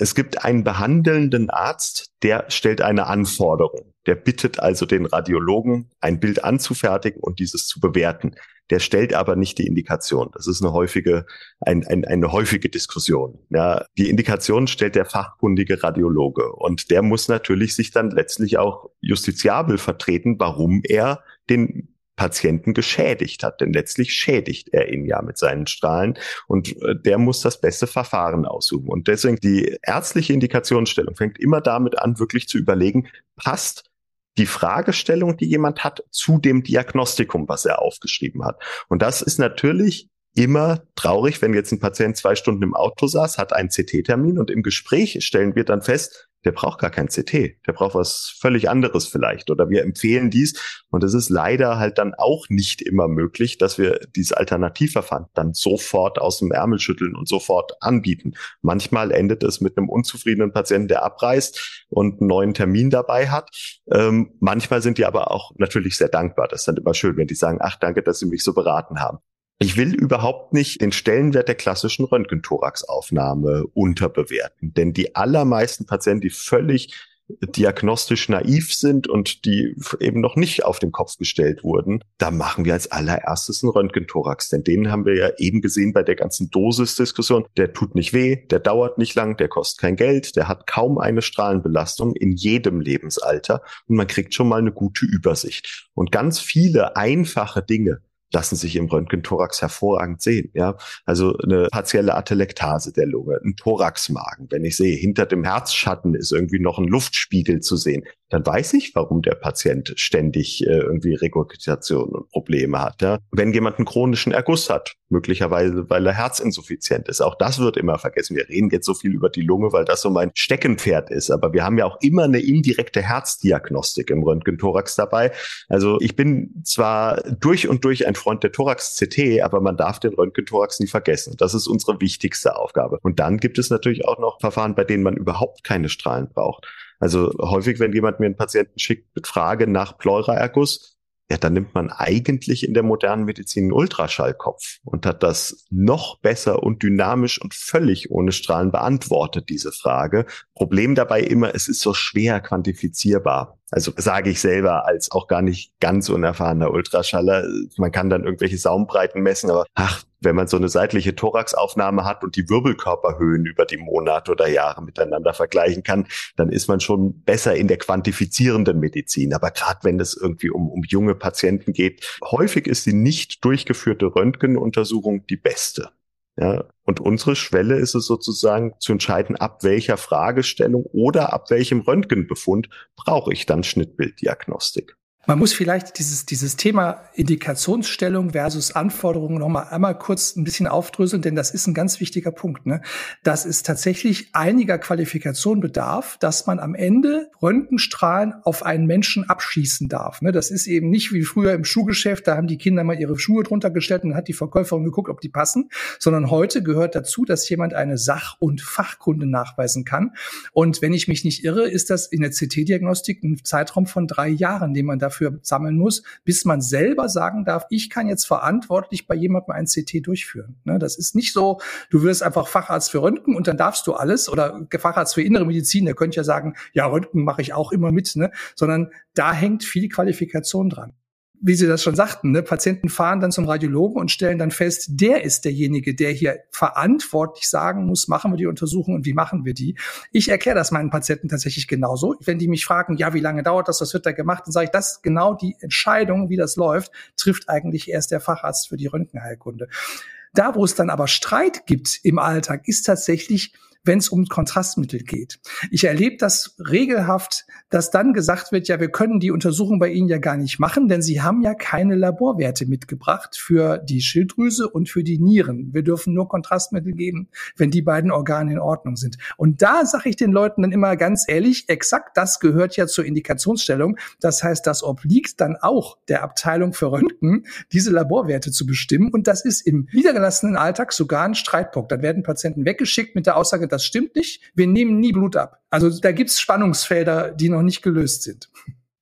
Es gibt einen behandelnden Arzt, der stellt eine Anforderung. Der bittet also den Radiologen, ein Bild anzufertigen und dieses zu bewerten. Der stellt aber nicht die Indikation. Das ist eine häufige, ein, ein, eine häufige Diskussion. Ja, die Indikation stellt der fachkundige Radiologe und der muss natürlich sich dann letztlich auch justiziabel vertreten, warum er den Patienten geschädigt hat. Denn letztlich schädigt er ihn ja mit seinen Strahlen und äh, der muss das beste Verfahren aussuchen. Und deswegen die ärztliche Indikationsstellung fängt immer damit an, wirklich zu überlegen, passt die Fragestellung, die jemand hat, zu dem Diagnostikum, was er aufgeschrieben hat. Und das ist natürlich immer traurig, wenn jetzt ein Patient zwei Stunden im Auto saß, hat einen CT-Termin und im Gespräch stellen wir dann fest, der braucht gar kein CT, der braucht was völlig anderes vielleicht oder wir empfehlen dies und es ist leider halt dann auch nicht immer möglich, dass wir dieses Alternativverfahren dann sofort aus dem Ärmel schütteln und sofort anbieten. Manchmal endet es mit einem unzufriedenen Patienten, der abreist und einen neuen Termin dabei hat. Ähm, manchmal sind die aber auch natürlich sehr dankbar. Das ist dann immer schön, wenn die sagen, ach danke, dass Sie mich so beraten haben. Ich will überhaupt nicht den Stellenwert der klassischen Röntgenthoraxaufnahme unterbewerten, denn die allermeisten Patienten, die völlig diagnostisch naiv sind und die eben noch nicht auf den Kopf gestellt wurden, da machen wir als allererstes einen Röntgenthorax. Denn den haben wir ja eben gesehen bei der ganzen Dosisdiskussion. Der tut nicht weh, der dauert nicht lang, der kostet kein Geld, der hat kaum eine Strahlenbelastung in jedem Lebensalter und man kriegt schon mal eine gute Übersicht. Und ganz viele einfache Dinge, lassen sich im Röntgenthorax hervorragend sehen. Ja, also eine partielle Atelektase der Lunge, ein Thoraxmagen. Wenn ich sehe, hinter dem Herzschatten ist irgendwie noch ein Luftspiegel zu sehen, dann weiß ich, warum der Patient ständig äh, irgendwie Regurgitation und Probleme hat. Ja? Wenn jemand einen chronischen Erguss hat, möglicherweise weil er herzinsuffizient ist, auch das wird immer vergessen. Wir reden jetzt so viel über die Lunge, weil das so mein Steckenpferd ist, aber wir haben ja auch immer eine indirekte Herzdiagnostik im Röntgenthorax dabei. Also ich bin zwar durch und durch ein Freund der Thorax-CT, aber man darf den Röntgenthorax nie vergessen. Das ist unsere wichtigste Aufgabe. Und dann gibt es natürlich auch noch Verfahren, bei denen man überhaupt keine Strahlen braucht. Also häufig, wenn jemand mir einen Patienten schickt mit Frage nach Pleuraerguss, ja, dann nimmt man eigentlich in der modernen Medizin einen Ultraschallkopf und hat das noch besser und dynamisch und völlig ohne Strahlen beantwortet, diese Frage. Problem dabei immer, es ist so schwer quantifizierbar. Also sage ich selber als auch gar nicht ganz unerfahrener Ultraschaller. Man kann dann irgendwelche Saumbreiten messen, aber ach, wenn man so eine seitliche Thoraxaufnahme hat und die Wirbelkörperhöhen über die Monate oder Jahre miteinander vergleichen kann, dann ist man schon besser in der quantifizierenden Medizin. Aber gerade wenn es irgendwie um, um junge Patienten geht, häufig ist die nicht durchgeführte Röntgenuntersuchung die beste. Ja, und unsere Schwelle ist es sozusagen zu entscheiden, ab welcher Fragestellung oder ab welchem Röntgenbefund brauche ich dann Schnittbilddiagnostik. Man muss vielleicht dieses, dieses Thema Indikationsstellung versus Anforderungen nochmal einmal kurz ein bisschen aufdröseln, denn das ist ein ganz wichtiger Punkt. Ne? Dass es tatsächlich einiger Qualifikation bedarf, dass man am Ende Röntgenstrahlen auf einen Menschen abschießen darf. Ne? Das ist eben nicht wie früher im Schuhgeschäft, da haben die Kinder mal ihre Schuhe drunter gestellt und hat die Verkäuferin geguckt, ob die passen, sondern heute gehört dazu, dass jemand eine Sach- und Fachkunde nachweisen kann. Und wenn ich mich nicht irre, ist das in der CT-Diagnostik ein Zeitraum von drei Jahren, den man da dafür sammeln muss, bis man selber sagen darf, ich kann jetzt verantwortlich bei jemandem ein CT durchführen. Ne, das ist nicht so, du wirst einfach Facharzt für Röntgen und dann darfst du alles oder Facharzt für innere Medizin, der könnte ja sagen, ja, Röntgen mache ich auch immer mit, ne? sondern da hängt viel Qualifikation dran wie Sie das schon sagten, ne, Patienten fahren dann zum Radiologen und stellen dann fest, der ist derjenige, der hier verantwortlich sagen muss, machen wir die Untersuchung und wie machen wir die. Ich erkläre das meinen Patienten tatsächlich genauso. Wenn die mich fragen, ja, wie lange dauert das, was wird da gemacht, dann sage ich, das genau die Entscheidung, wie das läuft, trifft eigentlich erst der Facharzt für die Röntgenheilkunde. Da, wo es dann aber Streit gibt im Alltag, ist tatsächlich wenn es um Kontrastmittel geht. Ich erlebe das regelhaft, dass dann gesagt wird, ja, wir können die Untersuchung bei Ihnen ja gar nicht machen, denn Sie haben ja keine Laborwerte mitgebracht für die Schilddrüse und für die Nieren. Wir dürfen nur Kontrastmittel geben, wenn die beiden Organe in Ordnung sind. Und da sage ich den Leuten dann immer ganz ehrlich, exakt das gehört ja zur Indikationsstellung. Das heißt, das obliegt dann auch der Abteilung für Röntgen, diese Laborwerte zu bestimmen. Und das ist im niedergelassenen Alltag sogar ein Streitpunkt. Dann werden Patienten weggeschickt mit der Aussage, das stimmt nicht, wir nehmen nie Blut ab. Also da gibt's Spannungsfelder, die noch nicht gelöst sind.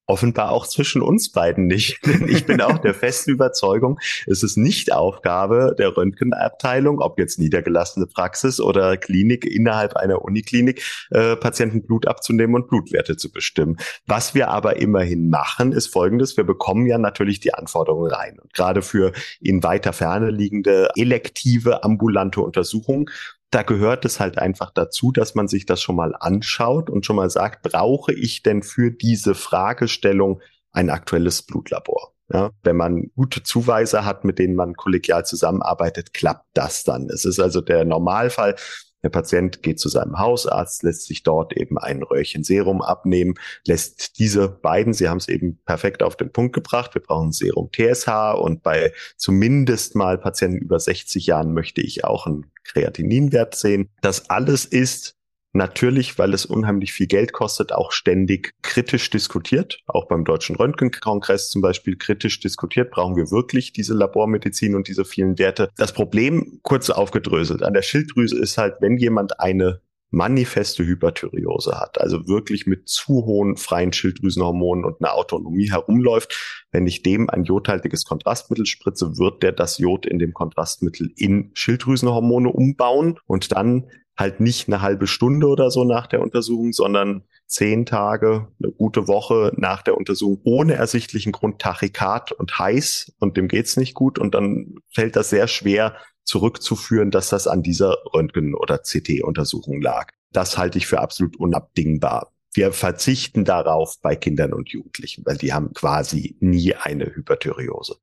offenbar auch zwischen uns beiden nicht. ich bin auch der festen Überzeugung, es ist nicht Aufgabe der Röntgenabteilung, ob jetzt niedergelassene Praxis oder Klinik innerhalb einer Uniklinik, äh, Patienten Blut abzunehmen und Blutwerte zu bestimmen. Was wir aber immerhin machen, ist folgendes. Wir bekommen ja natürlich die Anforderungen rein. Und gerade für in weiter Ferne liegende elektive ambulante Untersuchungen da gehört es halt einfach dazu, dass man sich das schon mal anschaut und schon mal sagt, brauche ich denn für diese Fragestellung ein aktuelles Blutlabor? Ja, wenn man gute Zuweise hat, mit denen man kollegial zusammenarbeitet, klappt das dann. Es ist also der Normalfall, der Patient geht zu seinem Hausarzt, lässt sich dort eben ein Röhrchen Serum abnehmen, lässt diese beiden, Sie haben es eben perfekt auf den Punkt gebracht, wir brauchen Serum TSH und bei zumindest mal Patienten über 60 Jahren möchte ich auch einen Kreatininwert sehen. Das alles ist natürlich, weil es unheimlich viel Geld kostet, auch ständig kritisch diskutiert. Auch beim Deutschen Röntgenkongress zum Beispiel kritisch diskutiert. Brauchen wir wirklich diese Labormedizin und diese vielen Werte? Das Problem, kurz aufgedröselt, an der Schilddrüse ist halt, wenn jemand eine manifeste Hyperthyreose hat, also wirklich mit zu hohen freien Schilddrüsenhormonen und einer Autonomie herumläuft, wenn ich dem ein jodhaltiges Kontrastmittel spritze, wird der das Jod in dem Kontrastmittel in Schilddrüsenhormone umbauen und dann halt nicht eine halbe Stunde oder so nach der Untersuchung, sondern zehn Tage, eine gute Woche nach der Untersuchung ohne ersichtlichen Grund Tachykard und heiß und dem geht's nicht gut und dann fällt das sehr schwer zurückzuführen, dass das an dieser Röntgen- oder CT-Untersuchung lag. Das halte ich für absolut unabdingbar. Wir verzichten darauf bei Kindern und Jugendlichen, weil die haben quasi nie eine Hyperthyreose.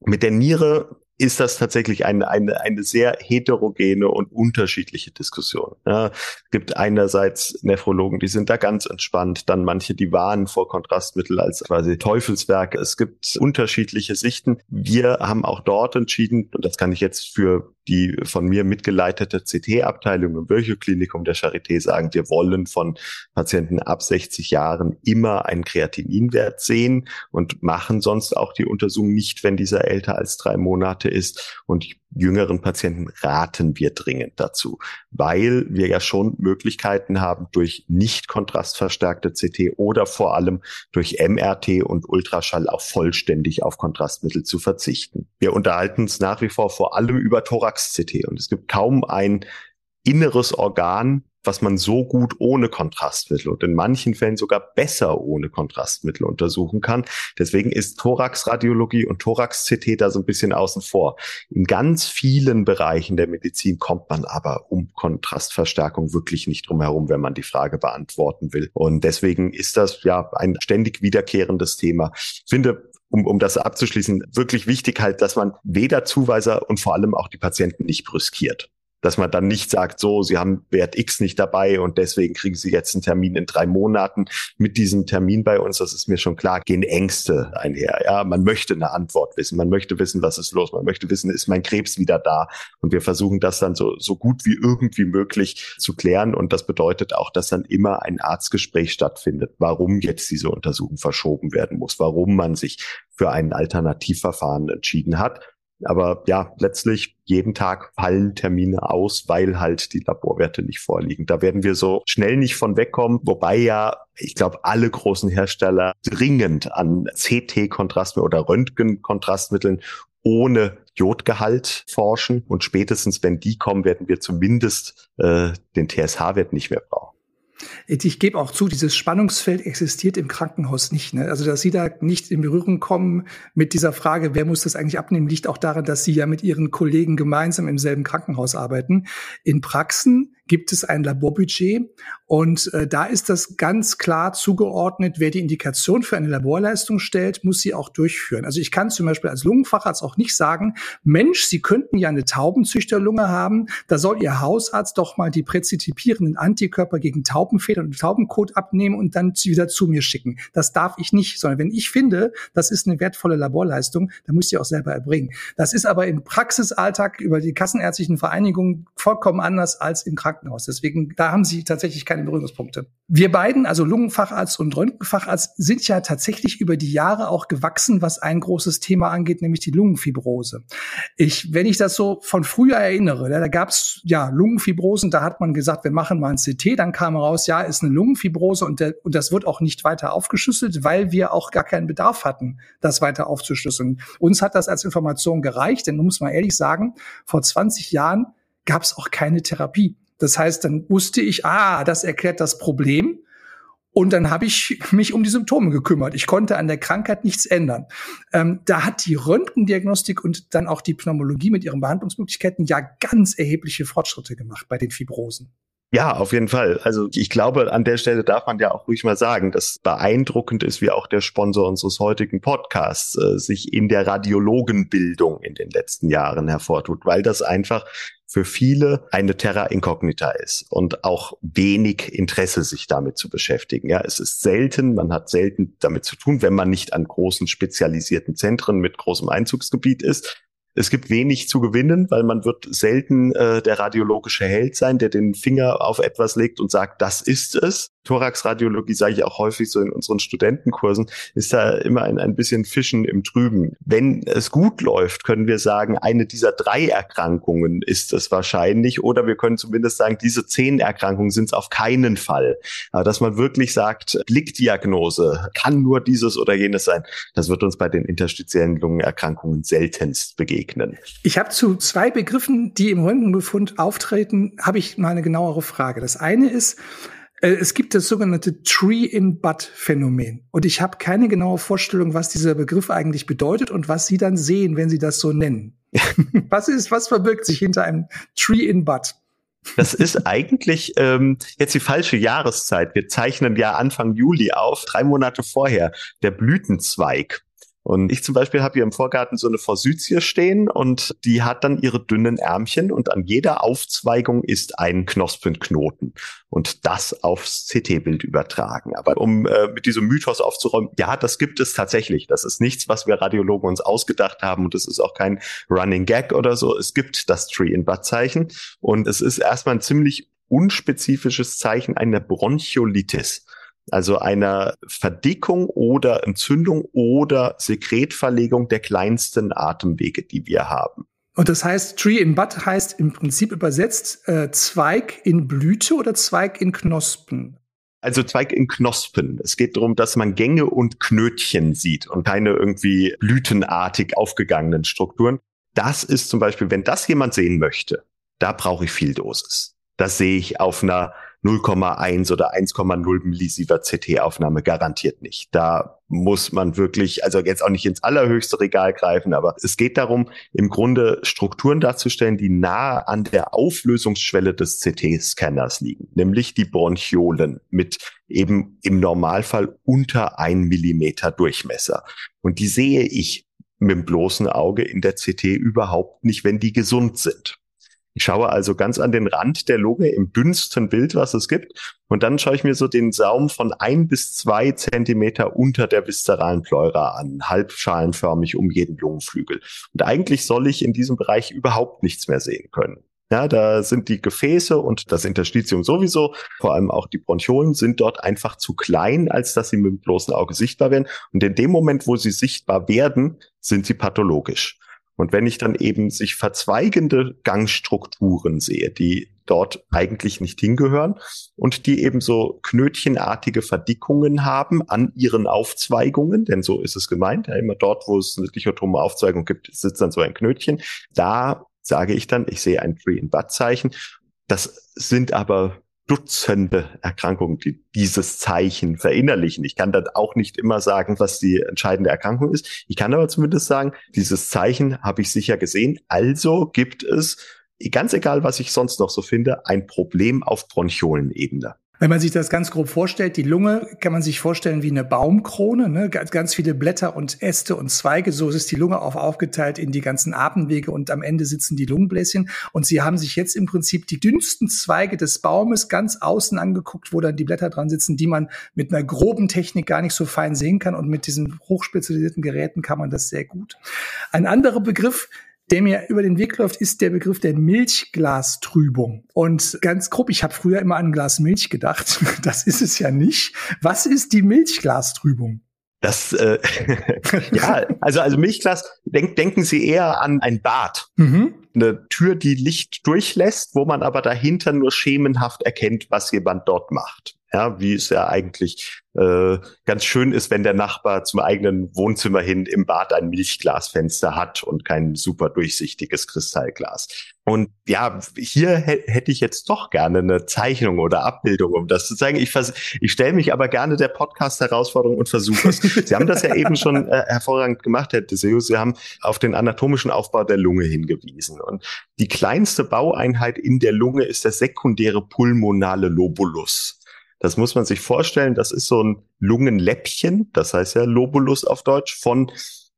Mit der Niere ist das tatsächlich eine, eine, eine sehr heterogene und unterschiedliche Diskussion. Ja, es gibt einerseits Nephrologen, die sind da ganz entspannt, dann manche, die warnen vor Kontrastmittel als quasi Teufelswerk. Es gibt unterschiedliche Sichten. Wir haben auch dort entschieden, und das kann ich jetzt für die von mir mitgeleitete CT-Abteilung im Virchow-Klinikum der Charité sagen, wir wollen von Patienten ab 60 Jahren immer einen Kreatininwert sehen und machen sonst auch die Untersuchung nicht, wenn dieser älter als drei Monate ist. Und jüngeren Patienten raten wir dringend dazu, weil wir ja schon Möglichkeiten haben, durch nicht kontrastverstärkte CT oder vor allem durch MRT und Ultraschall auch vollständig auf Kontrastmittel zu verzichten. Wir unterhalten uns nach wie vor vor allem über Thorax-CT und es gibt kaum ein inneres Organ, was man so gut ohne Kontrastmittel und in manchen Fällen sogar besser ohne Kontrastmittel untersuchen kann. Deswegen ist Thoraxradiologie und Thorax-CT da so ein bisschen außen vor. In ganz vielen Bereichen der Medizin kommt man aber um Kontrastverstärkung wirklich nicht drum herum, wenn man die Frage beantworten will. Und deswegen ist das ja ein ständig wiederkehrendes Thema. Ich finde, um, um das abzuschließen, wirklich wichtig halt, dass man weder Zuweiser und vor allem auch die Patienten nicht brüskiert dass man dann nicht sagt, so, Sie haben Wert X nicht dabei und deswegen kriegen Sie jetzt einen Termin in drei Monaten. Mit diesem Termin bei uns, das ist mir schon klar, gehen Ängste einher. Ja, man möchte eine Antwort wissen. Man möchte wissen, was ist los. Man möchte wissen, ist mein Krebs wieder da? Und wir versuchen das dann so, so gut wie irgendwie möglich zu klären. Und das bedeutet auch, dass dann immer ein Arztgespräch stattfindet, warum jetzt diese Untersuchung verschoben werden muss, warum man sich für ein Alternativverfahren entschieden hat. Aber ja, letztlich jeden Tag fallen Termine aus, weil halt die Laborwerte nicht vorliegen. Da werden wir so schnell nicht von wegkommen, wobei ja, ich glaube, alle großen Hersteller dringend an CT-Kontrastmitteln oder Röntgen-Kontrastmitteln ohne Jodgehalt forschen. Und spätestens, wenn die kommen, werden wir zumindest äh, den TSH-Wert nicht mehr brauchen. Ich gebe auch zu, dieses Spannungsfeld existiert im Krankenhaus nicht. Ne? Also, dass Sie da nicht in Berührung kommen mit dieser Frage, wer muss das eigentlich abnehmen, liegt auch daran, dass Sie ja mit Ihren Kollegen gemeinsam im selben Krankenhaus arbeiten. In Praxen gibt es ein Laborbudget und äh, da ist das ganz klar zugeordnet, wer die Indikation für eine Laborleistung stellt, muss sie auch durchführen. Also ich kann zum Beispiel als Lungenfacharzt auch nicht sagen, Mensch, Sie könnten ja eine Taubenzüchterlunge haben, da soll Ihr Hausarzt doch mal die präzipierenden Antikörper gegen Taubenfedern und Taubenkot abnehmen und dann wieder zu mir schicken. Das darf ich nicht, sondern wenn ich finde, das ist eine wertvolle Laborleistung, dann muss ich auch selber erbringen. Das ist aber im Praxisalltag über die kassenärztlichen Vereinigungen vollkommen anders als im Krankenhaus Krankenhaus. Deswegen, da haben sie tatsächlich keine Berührungspunkte. Wir beiden, also Lungenfacharzt und Röntgenfacharzt, sind ja tatsächlich über die Jahre auch gewachsen, was ein großes Thema angeht, nämlich die Lungenfibrose. Ich, wenn ich das so von früher erinnere, da gab es ja Lungenfibrosen, da hat man gesagt, wir machen mal ein CT, dann kam raus, ja, ist eine Lungenfibrose und, der, und das wird auch nicht weiter aufgeschlüsselt, weil wir auch gar keinen Bedarf hatten, das weiter aufzuschlüsseln. Uns hat das als Information gereicht, denn muss man ehrlich sagen, vor 20 Jahren gab es auch keine Therapie. Das heißt, dann wusste ich, ah, das erklärt das Problem. Und dann habe ich mich um die Symptome gekümmert. Ich konnte an der Krankheit nichts ändern. Ähm, da hat die Röntgendiagnostik und dann auch die Pneumologie mit ihren Behandlungsmöglichkeiten ja ganz erhebliche Fortschritte gemacht bei den Fibrosen. Ja, auf jeden Fall. Also ich glaube, an der Stelle darf man ja auch ruhig mal sagen, dass beeindruckend ist, wie auch der Sponsor unseres heutigen Podcasts äh, sich in der Radiologenbildung in den letzten Jahren hervortut, weil das einfach für viele eine Terra incognita ist und auch wenig Interesse, sich damit zu beschäftigen. Ja, es ist selten, man hat selten damit zu tun, wenn man nicht an großen spezialisierten Zentren mit großem Einzugsgebiet ist. Es gibt wenig zu gewinnen, weil man wird selten äh, der radiologische Held sein, der den Finger auf etwas legt und sagt, das ist es. Thoraxradiologie sage ich auch häufig so in unseren Studentenkursen, ist da immer ein, ein bisschen Fischen im Trüben. Wenn es gut läuft, können wir sagen, eine dieser drei Erkrankungen ist es wahrscheinlich oder wir können zumindest sagen, diese zehn Erkrankungen sind es auf keinen Fall. Aber dass man wirklich sagt, Blickdiagnose kann nur dieses oder jenes sein, das wird uns bei den interstitiellen Lungenerkrankungen seltenst begegnen. Ich habe zu zwei Begriffen, die im Röntgenbefund auftreten, habe ich mal eine genauere Frage. Das eine ist, äh, es gibt das sogenannte Tree-in-Bud-Phänomen. Und ich habe keine genaue Vorstellung, was dieser Begriff eigentlich bedeutet und was Sie dann sehen, wenn Sie das so nennen. was ist, was verbirgt sich hinter einem Tree-in-Bud? Das ist eigentlich ähm, jetzt die falsche Jahreszeit. Wir zeichnen ja Anfang Juli auf, drei Monate vorher, der Blütenzweig. Und ich zum Beispiel habe hier im Vorgarten so eine Forsythie stehen und die hat dann ihre dünnen Ärmchen und an jeder Aufzweigung ist ein Knospenknoten und das aufs CT-Bild übertragen. Aber um äh, mit diesem Mythos aufzuräumen, ja, das gibt es tatsächlich. Das ist nichts, was wir Radiologen uns ausgedacht haben und es ist auch kein Running Gag oder so. Es gibt das Tree-in-Butt-Zeichen und es ist erstmal ein ziemlich unspezifisches Zeichen einer Bronchiolitis also einer Verdickung oder Entzündung oder Sekretverlegung der kleinsten Atemwege, die wir haben. Und das heißt, Tree in Bud heißt im Prinzip übersetzt äh, Zweig in Blüte oder Zweig in Knospen? Also Zweig in Knospen. Es geht darum, dass man Gänge und Knötchen sieht und keine irgendwie blütenartig aufgegangenen Strukturen. Das ist zum Beispiel, wenn das jemand sehen möchte, da brauche ich viel Dosis. Das sehe ich auf einer 0,1 oder 1,0 Millisievert CT-Aufnahme garantiert nicht. Da muss man wirklich, also jetzt auch nicht ins allerhöchste Regal greifen, aber es geht darum, im Grunde Strukturen darzustellen, die nahe an der Auflösungsschwelle des CT-Scanners liegen, nämlich die Bronchiolen mit eben im Normalfall unter ein Millimeter Durchmesser. Und die sehe ich mit dem bloßen Auge in der CT überhaupt nicht, wenn die gesund sind. Ich schaue also ganz an den Rand der Lunge im dünnsten Bild, was es gibt. Und dann schaue ich mir so den Saum von ein bis zwei Zentimeter unter der viszeralen Pleura an, halbschalenförmig um jeden Lungenflügel. Und eigentlich soll ich in diesem Bereich überhaupt nichts mehr sehen können. Ja, da sind die Gefäße und das Interstitium sowieso, vor allem auch die Bronchiolen, sind dort einfach zu klein, als dass sie mit dem bloßen Auge sichtbar werden. Und in dem Moment, wo sie sichtbar werden, sind sie pathologisch. Und wenn ich dann eben sich verzweigende Gangstrukturen sehe, die dort eigentlich nicht hingehören und die eben so knötchenartige Verdickungen haben an ihren Aufzweigungen, denn so ist es gemeint, ja, immer dort, wo es eine dichotome Aufzweigung gibt, sitzt dann so ein Knötchen. Da sage ich dann, ich sehe ein Tree-in-Butt-Zeichen. Das sind aber Dutzende Erkrankungen, die dieses Zeichen verinnerlichen. Ich kann dann auch nicht immer sagen, was die entscheidende Erkrankung ist. Ich kann aber zumindest sagen, dieses Zeichen habe ich sicher gesehen. Also gibt es, ganz egal, was ich sonst noch so finde, ein Problem auf Bronchiolenebene. Wenn man sich das ganz grob vorstellt, die Lunge kann man sich vorstellen wie eine Baumkrone, ne? ganz, ganz viele Blätter und Äste und Zweige. So ist die Lunge auch aufgeteilt in die ganzen Atemwege und am Ende sitzen die Lungenbläschen. Und sie haben sich jetzt im Prinzip die dünnsten Zweige des Baumes ganz außen angeguckt, wo dann die Blätter dran sitzen, die man mit einer groben Technik gar nicht so fein sehen kann. Und mit diesen hochspezialisierten Geräten kann man das sehr gut. Ein anderer Begriff, der mir über den Weg läuft, ist der Begriff der Milchglastrübung. Und ganz grob, ich habe früher immer an ein Glas Milch gedacht. Das ist es ja nicht. Was ist die Milchglastrübung? Das, äh, ja, also, also Milchglas, denk, denken Sie eher an ein Bad. Mhm. Eine Tür, die Licht durchlässt, wo man aber dahinter nur schemenhaft erkennt, was jemand dort macht. Ja, wie es ja eigentlich äh, ganz schön ist, wenn der Nachbar zum eigenen Wohnzimmer hin im Bad ein Milchglasfenster hat und kein super durchsichtiges Kristallglas. Und ja, hier hätte ich jetzt doch gerne eine Zeichnung oder Abbildung, um das zu zeigen. Ich, ich stelle mich aber gerne der Podcast-Herausforderung und versuche es. Sie haben das ja eben schon äh, hervorragend gemacht, Herr Deseus. Sie haben auf den anatomischen Aufbau der Lunge hingewiesen. Und die kleinste Baueinheit in der Lunge ist der sekundäre pulmonale Lobulus. Das muss man sich vorstellen. Das ist so ein Lungenläppchen, das heißt ja Lobulus auf Deutsch, von,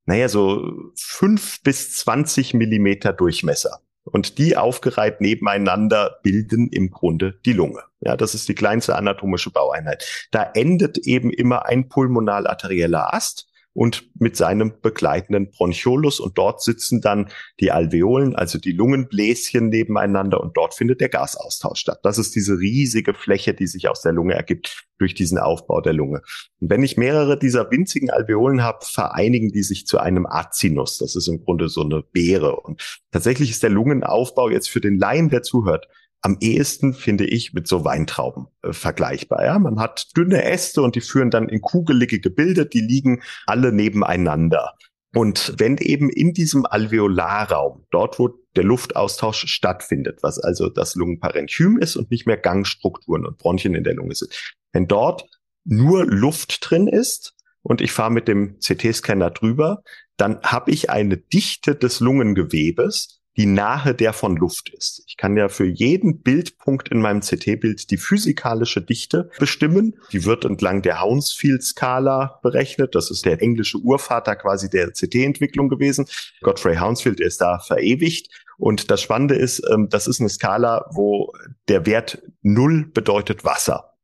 naja, so fünf bis zwanzig Millimeter Durchmesser. Und die aufgereiht nebeneinander bilden im Grunde die Lunge. Ja, das ist die kleinste anatomische Baueinheit. Da endet eben immer ein pulmonal-arterieller Ast und mit seinem begleitenden Bronchiolus. Und dort sitzen dann die Alveolen, also die Lungenbläschen nebeneinander und dort findet der Gasaustausch statt. Das ist diese riesige Fläche, die sich aus der Lunge ergibt durch diesen Aufbau der Lunge. Und wenn ich mehrere dieser winzigen Alveolen habe, vereinigen die sich zu einem Azinus. Das ist im Grunde so eine Beere. Und tatsächlich ist der Lungenaufbau jetzt für den Laien, der zuhört, am ehesten, finde ich, mit so Weintrauben äh, vergleichbar. Ja? Man hat dünne Äste und die führen dann in kugelige Gebilde, die liegen alle nebeneinander. Und wenn eben in diesem Alveolarraum, dort wo der Luftaustausch stattfindet, was also das Lungenparenchym ist und nicht mehr Gangstrukturen und Bronchien in der Lunge sind, wenn dort nur Luft drin ist und ich fahre mit dem CT-Scanner drüber, dann habe ich eine Dichte des Lungengewebes, die nahe der von Luft ist. Ich kann ja für jeden Bildpunkt in meinem CT-Bild die physikalische Dichte bestimmen. Die wird entlang der Hounsfield-Skala berechnet. Das ist der englische Urvater quasi der CT-Entwicklung gewesen. Godfrey Hounsfield ist da verewigt. Und das Spannende ist, ähm, das ist eine Skala, wo der Wert Null bedeutet Wasser.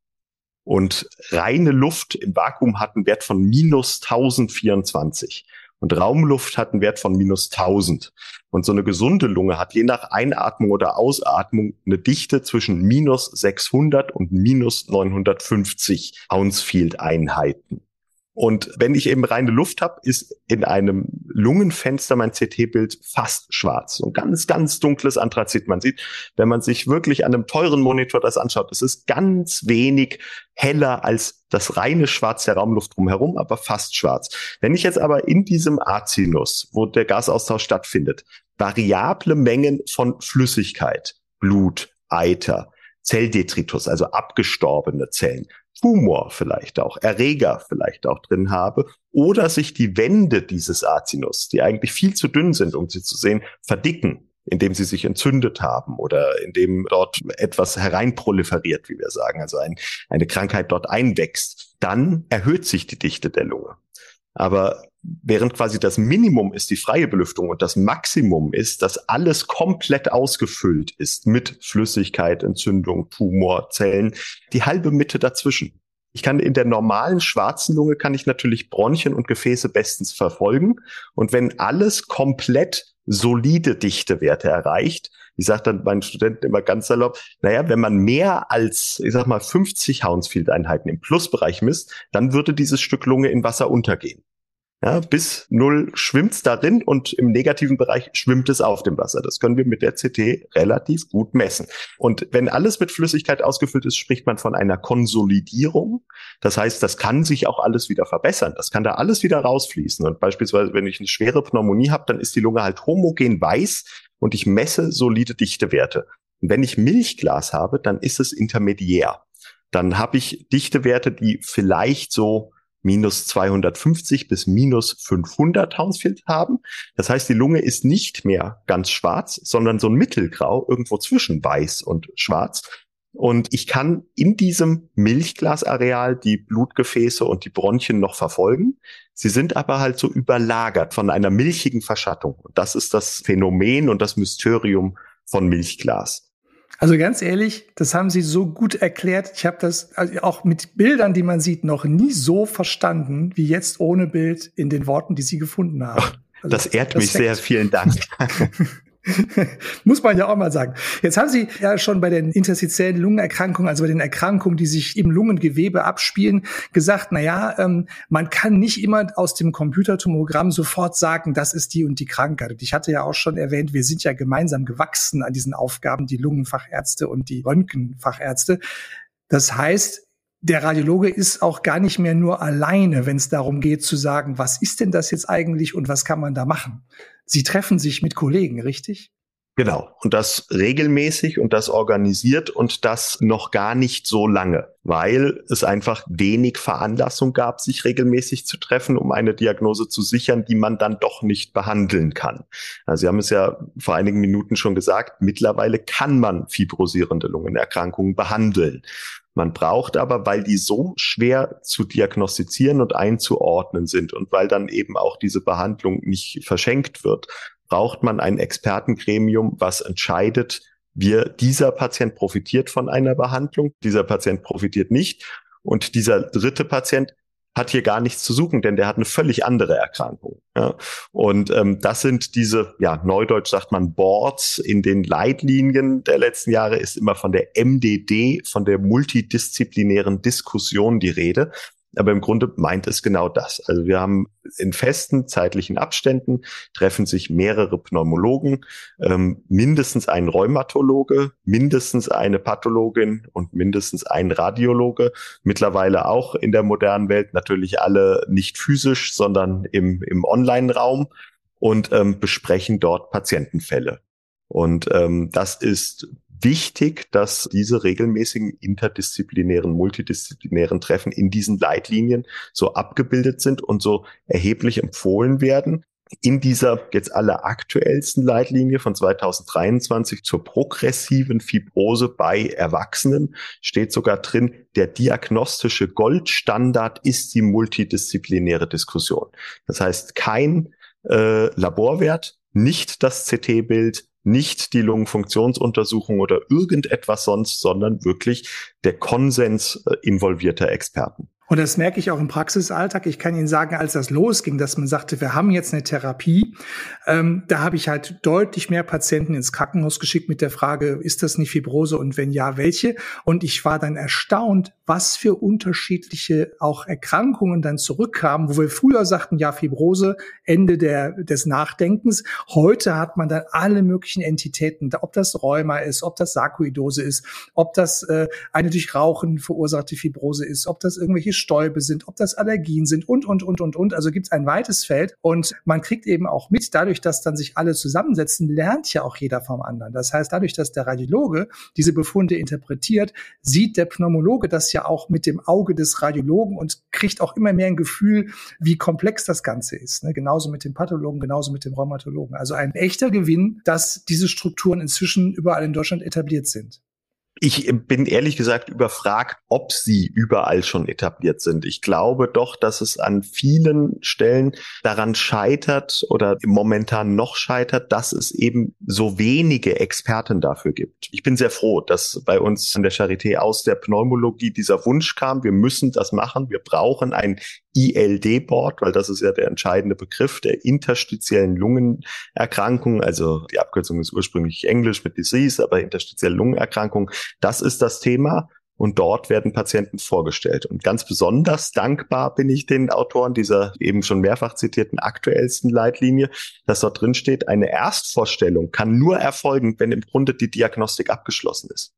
Und reine Luft im Vakuum hat einen Wert von minus 1024. Und Raumluft hat einen Wert von minus 1000. Und so eine gesunde Lunge hat je nach Einatmung oder Ausatmung eine Dichte zwischen minus 600 und minus 950 Hounsfield-Einheiten. Und wenn ich eben reine Luft habe, ist in einem Lungenfenster mein CT-Bild fast schwarz. Und ganz, ganz dunkles Anthrazit. Man sieht, wenn man sich wirklich an einem teuren Monitor das anschaut, es ist ganz wenig heller als das reine Schwarz der Raumluft drumherum, aber fast schwarz. Wenn ich jetzt aber in diesem Azinus, wo der Gasaustausch stattfindet, variable Mengen von Flüssigkeit, Blut, Eiter, Zelldetritus, also abgestorbene Zellen, Tumor vielleicht auch, Erreger vielleicht auch drin habe oder sich die Wände dieses Azinus, die eigentlich viel zu dünn sind, um sie zu sehen, verdicken, indem sie sich entzündet haben oder indem dort etwas hereinproliferiert, wie wir sagen, also ein, eine Krankheit dort einwächst, dann erhöht sich die Dichte der Lunge. Aber während quasi das Minimum ist die freie Belüftung und das Maximum ist, dass alles komplett ausgefüllt ist mit Flüssigkeit, Entzündung, Tumor, Zellen, die halbe Mitte dazwischen. Ich kann in der normalen schwarzen Lunge kann ich natürlich Bronchien und Gefäße bestens verfolgen. Und wenn alles komplett solide Dichtewerte erreicht, ich sage dann meinen Studenten immer ganz salopp, naja, wenn man mehr als, ich sag mal, 50 Hounsfield-Einheiten im Plusbereich misst, dann würde dieses Stück Lunge in Wasser untergehen. Ja, bis null schwimmt es darin und im negativen Bereich schwimmt es auf dem Wasser. Das können wir mit der CT relativ gut messen. Und wenn alles mit Flüssigkeit ausgefüllt ist, spricht man von einer Konsolidierung. Das heißt, das kann sich auch alles wieder verbessern. Das kann da alles wieder rausfließen. Und beispielsweise, wenn ich eine schwere Pneumonie habe, dann ist die Lunge halt homogen weiß und ich messe solide Dichtewerte. Und wenn ich Milchglas habe, dann ist es intermediär. Dann habe ich Dichtewerte, die vielleicht so minus 250 bis minus 500 Hounsfield haben. Das heißt, die Lunge ist nicht mehr ganz schwarz, sondern so ein Mittelgrau, irgendwo zwischen weiß und schwarz. Und ich kann in diesem Milchglasareal die Blutgefäße und die Bronchien noch verfolgen. Sie sind aber halt so überlagert von einer milchigen Verschattung. Und das ist das Phänomen und das Mysterium von Milchglas. Also ganz ehrlich, das haben Sie so gut erklärt. Ich habe das also auch mit Bildern, die man sieht, noch nie so verstanden wie jetzt ohne Bild in den Worten, die Sie gefunden haben. Also, das ehrt mich sehr. Vielen Dank. Muss man ja auch mal sagen. Jetzt haben Sie ja schon bei den interstitiellen Lungenerkrankungen, also bei den Erkrankungen, die sich im Lungengewebe abspielen, gesagt, na ja, ähm, man kann nicht immer aus dem Computertomogramm sofort sagen, das ist die und die Krankheit. Und ich hatte ja auch schon erwähnt, wir sind ja gemeinsam gewachsen an diesen Aufgaben, die Lungenfachärzte und die Röntgenfachärzte. Das heißt, der Radiologe ist auch gar nicht mehr nur alleine, wenn es darum geht zu sagen, was ist denn das jetzt eigentlich und was kann man da machen? Sie treffen sich mit Kollegen, richtig? Genau. Und das regelmäßig und das organisiert und das noch gar nicht so lange, weil es einfach wenig Veranlassung gab, sich regelmäßig zu treffen, um eine Diagnose zu sichern, die man dann doch nicht behandeln kann. Also Sie haben es ja vor einigen Minuten schon gesagt, mittlerweile kann man fibrosierende Lungenerkrankungen behandeln. Man braucht aber, weil die so schwer zu diagnostizieren und einzuordnen sind und weil dann eben auch diese Behandlung nicht verschenkt wird, braucht man ein Expertengremium, was entscheidet, wir, dieser Patient profitiert von einer Behandlung, dieser Patient profitiert nicht. Und dieser dritte Patient hat hier gar nichts zu suchen, denn der hat eine völlig andere Erkrankung. Ja. Und ähm, das sind diese, ja, neudeutsch sagt man Boards in den Leitlinien der letzten Jahre ist immer von der MDD, von der multidisziplinären Diskussion die Rede. Aber im Grunde meint es genau das. Also wir haben in festen zeitlichen Abständen treffen sich mehrere Pneumologen, ähm, mindestens ein Rheumatologe, mindestens eine Pathologin und mindestens ein Radiologe. Mittlerweile auch in der modernen Welt natürlich alle nicht physisch, sondern im, im Online-Raum und ähm, besprechen dort Patientenfälle. Und ähm, das ist wichtig, dass diese regelmäßigen interdisziplinären, multidisziplinären Treffen in diesen Leitlinien so abgebildet sind und so erheblich empfohlen werden. In dieser jetzt aller aktuellsten Leitlinie von 2023 zur progressiven Fibrose bei Erwachsenen steht sogar drin, der diagnostische Goldstandard ist die multidisziplinäre Diskussion. Das heißt, kein äh, Laborwert, nicht das CT-Bild, nicht die Lungenfunktionsuntersuchung oder irgendetwas sonst, sondern wirklich der Konsens äh, involvierter Experten. Und das merke ich auch im Praxisalltag. Ich kann Ihnen sagen, als das losging, dass man sagte, wir haben jetzt eine Therapie, ähm, da habe ich halt deutlich mehr Patienten ins Krankenhaus geschickt mit der Frage, ist das eine Fibrose und wenn ja, welche? Und ich war dann erstaunt, was für unterschiedliche auch Erkrankungen dann zurückkamen, wo wir früher sagten, ja, Fibrose, Ende der, des Nachdenkens. Heute hat man dann alle möglichen Entitäten, ob das Rheuma ist, ob das Sarkoidose ist, ob das äh, eine durch Rauchen verursachte Fibrose ist, ob das irgendwelche Stäube sind, ob das Allergien sind und, und, und, und, und. Also gibt es ein weites Feld und man kriegt eben auch mit, dadurch, dass dann sich alle zusammensetzen, lernt ja auch jeder vom anderen. Das heißt, dadurch, dass der Radiologe diese Befunde interpretiert, sieht der Pneumologe das ja auch mit dem Auge des Radiologen und kriegt auch immer mehr ein Gefühl, wie komplex das Ganze ist. Ne? Genauso mit dem Pathologen, genauso mit dem Rheumatologen. Also ein echter Gewinn, dass diese Strukturen inzwischen überall in Deutschland etabliert sind. Ich bin ehrlich gesagt überfragt, ob sie überall schon etabliert sind. Ich glaube doch, dass es an vielen Stellen daran scheitert oder momentan noch scheitert, dass es eben so wenige Experten dafür gibt. Ich bin sehr froh, dass bei uns an der Charité aus der Pneumologie dieser Wunsch kam, wir müssen das machen, wir brauchen ein ILD-Board, weil das ist ja der entscheidende Begriff der interstitiellen Lungenerkrankung. Also die Abkürzung ist ursprünglich Englisch mit Disease, aber interstitielle Lungenerkrankung, das ist das Thema. Und dort werden Patienten vorgestellt. Und ganz besonders dankbar bin ich den Autoren dieser eben schon mehrfach zitierten aktuellsten Leitlinie, dass dort drin steht, eine Erstvorstellung kann nur erfolgen, wenn im Grunde die Diagnostik abgeschlossen ist.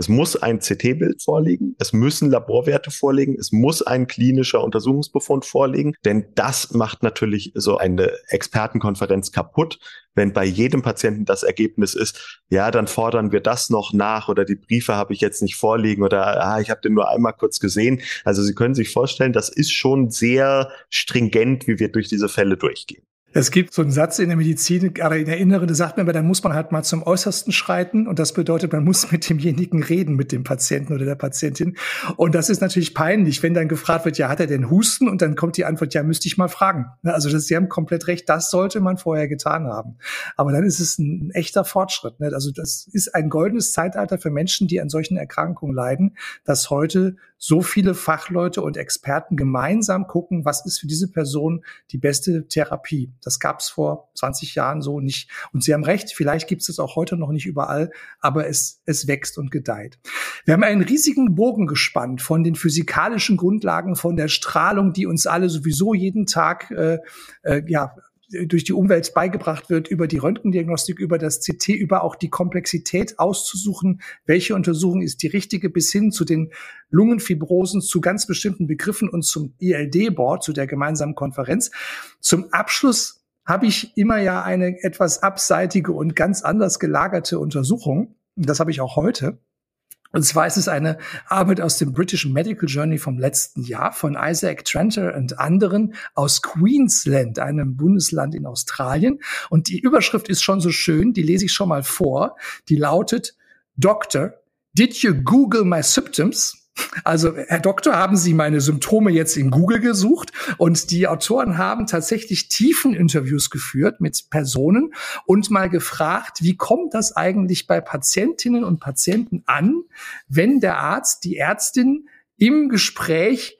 Es muss ein CT-Bild vorliegen, es müssen Laborwerte vorliegen, es muss ein klinischer Untersuchungsbefund vorliegen, denn das macht natürlich so eine Expertenkonferenz kaputt, wenn bei jedem Patienten das Ergebnis ist, ja, dann fordern wir das noch nach oder die Briefe habe ich jetzt nicht vorliegen oder ah, ich habe den nur einmal kurz gesehen. Also Sie können sich vorstellen, das ist schon sehr stringent, wie wir durch diese Fälle durchgehen. Es gibt so einen Satz in der Medizin, gerade in der Inneren, da sagt man, aber da muss man halt mal zum Äußersten schreiten. Und das bedeutet, man muss mit demjenigen reden, mit dem Patienten oder der Patientin. Und das ist natürlich peinlich, wenn dann gefragt wird, ja, hat er denn Husten? Und dann kommt die Antwort, ja, müsste ich mal fragen. Also das, Sie haben komplett recht, das sollte man vorher getan haben. Aber dann ist es ein echter Fortschritt. Ne? Also das ist ein goldenes Zeitalter für Menschen, die an solchen Erkrankungen leiden, dass heute so viele Fachleute und Experten gemeinsam gucken, was ist für diese Person die beste Therapie. Das gab es vor 20 Jahren so nicht. Und Sie haben recht, vielleicht gibt es es auch heute noch nicht überall, aber es, es wächst und gedeiht. Wir haben einen riesigen Bogen gespannt von den physikalischen Grundlagen, von der Strahlung, die uns alle sowieso jeden Tag äh, äh, ja, durch die Umwelt beigebracht wird, über die Röntgendiagnostik, über das CT, über auch die Komplexität auszusuchen, welche Untersuchung ist die richtige, bis hin zu den Lungenfibrosen, zu ganz bestimmten Begriffen und zum ILD-Board, zu der gemeinsamen Konferenz. Zum Abschluss habe ich immer ja eine etwas abseitige und ganz anders gelagerte Untersuchung. Das habe ich auch heute. Und zwar ist es eine Arbeit aus dem British Medical Journey vom letzten Jahr von Isaac Tranter und anderen aus Queensland, einem Bundesland in Australien. Und die Überschrift ist schon so schön, die lese ich schon mal vor. Die lautet, Doctor, did you Google my symptoms? Also, Herr Doktor, haben Sie meine Symptome jetzt in Google gesucht? Und die Autoren haben tatsächlich tiefen Interviews geführt mit Personen und mal gefragt, wie kommt das eigentlich bei Patientinnen und Patienten an, wenn der Arzt, die Ärztin im Gespräch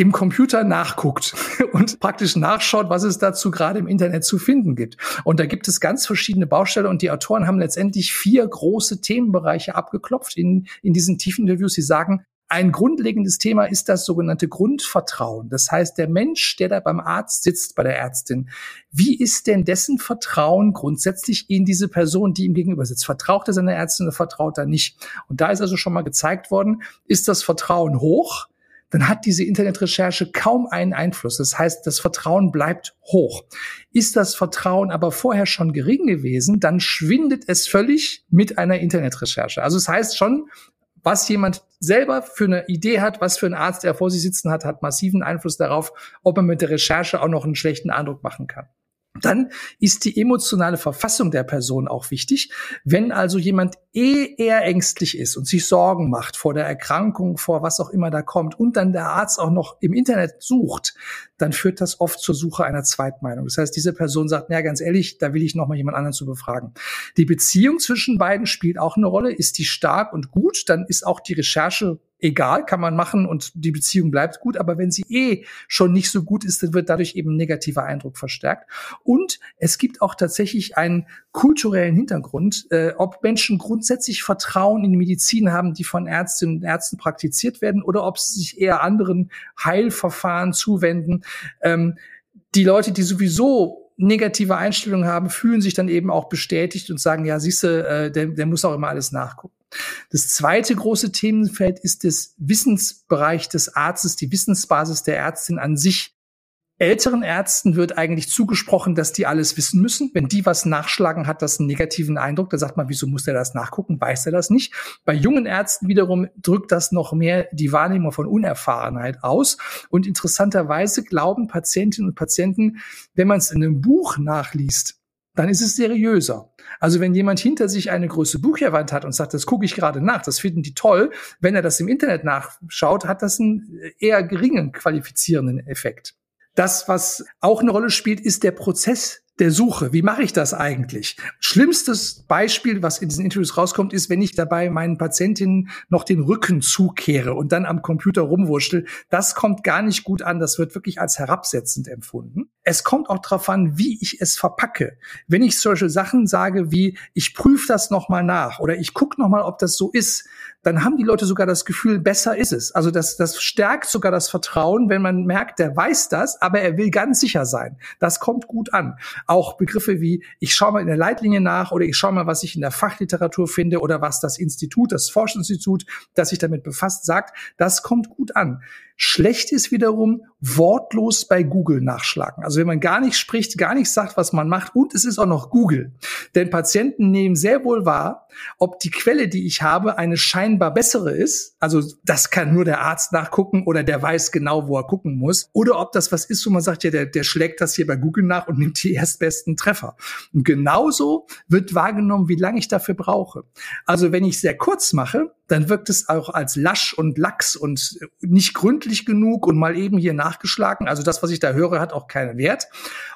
im Computer nachguckt und praktisch nachschaut, was es dazu gerade im Internet zu finden gibt. Und da gibt es ganz verschiedene Baustellen und die Autoren haben letztendlich vier große Themenbereiche abgeklopft in, in diesen tiefen Interviews. Sie sagen, ein grundlegendes Thema ist das sogenannte Grundvertrauen. Das heißt, der Mensch, der da beim Arzt sitzt, bei der Ärztin, wie ist denn dessen Vertrauen grundsätzlich in diese Person, die ihm gegenüber sitzt? Vertraut er seiner Ärztin oder vertraut er nicht? Und da ist also schon mal gezeigt worden, ist das Vertrauen hoch? dann hat diese Internetrecherche kaum einen Einfluss. Das heißt, das Vertrauen bleibt hoch. Ist das Vertrauen aber vorher schon gering gewesen, dann schwindet es völlig mit einer Internetrecherche. Also es das heißt schon, was jemand selber für eine Idee hat, was für ein Arzt er vor sich sitzen hat, hat massiven Einfluss darauf, ob er mit der Recherche auch noch einen schlechten Eindruck machen kann. Dann ist die emotionale Verfassung der Person auch wichtig. Wenn also jemand eh eher ängstlich ist und sich Sorgen macht vor der Erkrankung, vor was auch immer da kommt und dann der Arzt auch noch im Internet sucht, dann führt das oft zur Suche einer Zweitmeinung. Das heißt, diese Person sagt, na ganz ehrlich, da will ich noch mal jemand anderen zu befragen. Die Beziehung zwischen beiden spielt auch eine Rolle. Ist die stark und gut, dann ist auch die Recherche egal, kann man machen und die Beziehung bleibt gut. Aber wenn sie eh schon nicht so gut ist, dann wird dadurch eben ein negativer Eindruck verstärkt. Und es gibt auch tatsächlich einen kulturellen Hintergrund, äh, ob Menschen grundsätzlich Vertrauen in die Medizin haben, die von Ärztinnen und Ärzten praktiziert werden, oder ob sie sich eher anderen Heilverfahren zuwenden. Ähm, die Leute, die sowieso negative Einstellungen haben, fühlen sich dann eben auch bestätigt und sagen, ja, siehste, äh, der, der muss auch immer alles nachgucken. Das zweite große Themenfeld ist das Wissensbereich des Arztes, die Wissensbasis der Ärztin an sich. Älteren Ärzten wird eigentlich zugesprochen, dass die alles wissen müssen. Wenn die was nachschlagen, hat das einen negativen Eindruck. Da sagt man, wieso muss der das nachgucken? Weiß er das nicht? Bei jungen Ärzten wiederum drückt das noch mehr die Wahrnehmung von Unerfahrenheit aus. Und interessanterweise glauben Patientinnen und Patienten, wenn man es in einem Buch nachliest, dann ist es seriöser. Also wenn jemand hinter sich eine große Bücherwand hat und sagt, das gucke ich gerade nach, das finden die toll, wenn er das im Internet nachschaut, hat das einen eher geringen qualifizierenden Effekt. Das, was auch eine Rolle spielt, ist der Prozess der Suche. Wie mache ich das eigentlich? Schlimmstes Beispiel, was in diesen Interviews rauskommt, ist, wenn ich dabei meinen Patientinnen noch den Rücken zukehre und dann am Computer rumwurschtel. Das kommt gar nicht gut an. Das wird wirklich als herabsetzend empfunden. Es kommt auch darauf an, wie ich es verpacke. Wenn ich solche Sachen sage wie, ich prüfe das nochmal nach oder ich gucke nochmal, ob das so ist, dann haben die Leute sogar das Gefühl, besser ist es. Also das, das stärkt sogar das Vertrauen, wenn man merkt, der weiß das, aber er will ganz sicher sein. Das kommt gut an. Auch Begriffe wie, ich schaue mal in der Leitlinie nach oder ich schaue mal, was ich in der Fachliteratur finde oder was das Institut, das Forschungsinstitut, das sich damit befasst, sagt, das kommt gut an. Schlecht ist wiederum wortlos bei Google nachschlagen. Also wenn man gar nicht spricht, gar nicht sagt, was man macht und es ist auch noch Google. Denn Patienten nehmen sehr wohl wahr, ob die Quelle, die ich habe, eine scheinbar bessere ist. Also das kann nur der Arzt nachgucken oder der weiß genau, wo er gucken muss. Oder ob das was ist, wo man sagt, ja, der, der schlägt das hier bei Google nach und nimmt die erstbesten Treffer. Und genauso wird wahrgenommen, wie lange ich dafür brauche. Also wenn ich sehr kurz mache, dann wirkt es auch als lasch und lax und nicht gründlich genug und mal eben hier nachgeschlagen. Also das, was ich da höre, hat auch keinen Wert.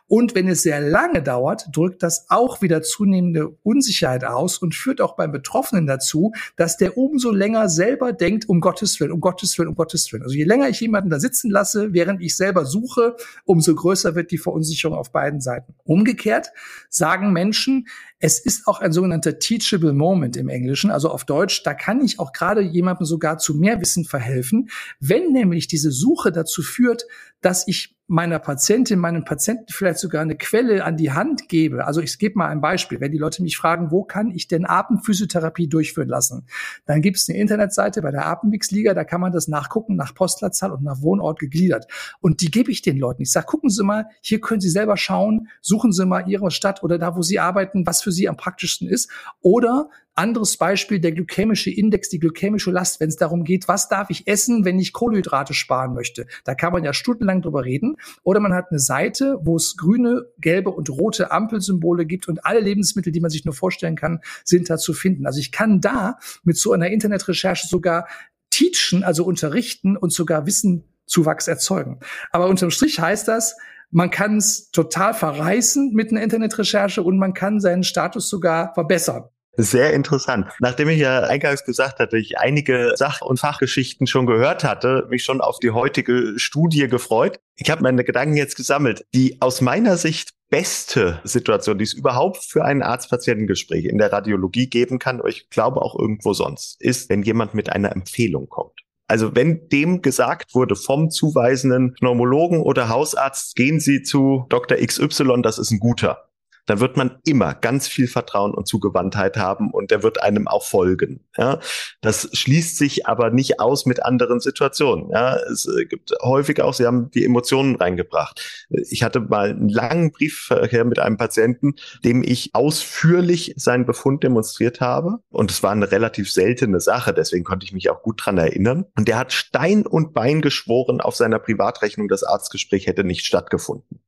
Und wenn es sehr lange dauert, drückt das auch wieder zunehmende Unsicherheit aus und führt auch beim Betroffenen dazu, dass der umso länger selber denkt, um Gottes Willen, um Gottes Willen, um Gottes Willen. Also je länger ich jemanden da sitzen lasse, während ich selber suche, umso größer wird die Verunsicherung auf beiden Seiten. Umgekehrt sagen Menschen, es ist auch ein sogenannter teachable moment im Englischen, also auf Deutsch, da kann ich auch gerade jemandem sogar zu mehr Wissen verhelfen, wenn nämlich diese Suche dazu führt, dass ich meiner Patientin, meinem Patienten vielleicht sogar eine Quelle an die Hand gebe. Also ich gebe mal ein Beispiel. Wenn die Leute mich fragen, wo kann ich denn Atemphysiotherapie durchführen lassen? Dann gibt es eine Internetseite bei der Atemwegsliga, da kann man das nachgucken, nach Postleitzahl und nach Wohnort gegliedert. Und die gebe ich den Leuten. Ich sage, gucken Sie mal, hier können Sie selber schauen, suchen Sie mal Ihre Stadt oder da, wo Sie arbeiten, was für Sie am praktischsten ist. Oder anderes Beispiel, der glykämische Index, die glykämische Last, wenn es darum geht, was darf ich essen, wenn ich Kohlenhydrate sparen möchte. Da kann man ja stundenlang drüber reden. Oder man hat eine Seite, wo es grüne, gelbe und rote Ampelsymbole gibt und alle Lebensmittel, die man sich nur vorstellen kann, sind da zu finden. Also ich kann da mit so einer Internetrecherche sogar teachen, also unterrichten und sogar Wissenzuwachs erzeugen. Aber unterm Strich heißt das, man kann es total verreißen mit einer Internetrecherche und man kann seinen Status sogar verbessern. Sehr interessant. Nachdem ich ja eingangs gesagt hatte, ich einige Sach- und Fachgeschichten schon gehört hatte, mich schon auf die heutige Studie gefreut. Ich habe meine Gedanken jetzt gesammelt. Die aus meiner Sicht beste Situation, die es überhaupt für ein Arzt-Patientengespräch in der Radiologie geben kann, ich glaube auch irgendwo sonst, ist, wenn jemand mit einer Empfehlung kommt. Also wenn dem gesagt wurde vom zuweisenden Pneumologen oder Hausarzt, gehen Sie zu Dr. XY, das ist ein guter dann wird man immer ganz viel Vertrauen und Zugewandtheit haben und der wird einem auch folgen. Ja, das schließt sich aber nicht aus mit anderen Situationen. Ja, es äh, gibt häufig auch, Sie haben die Emotionen reingebracht. Ich hatte mal einen langen Briefverkehr mit einem Patienten, dem ich ausführlich seinen Befund demonstriert habe und es war eine relativ seltene Sache, deswegen konnte ich mich auch gut dran erinnern. Und der hat Stein und Bein geschworen, auf seiner Privatrechnung das Arztgespräch hätte nicht stattgefunden.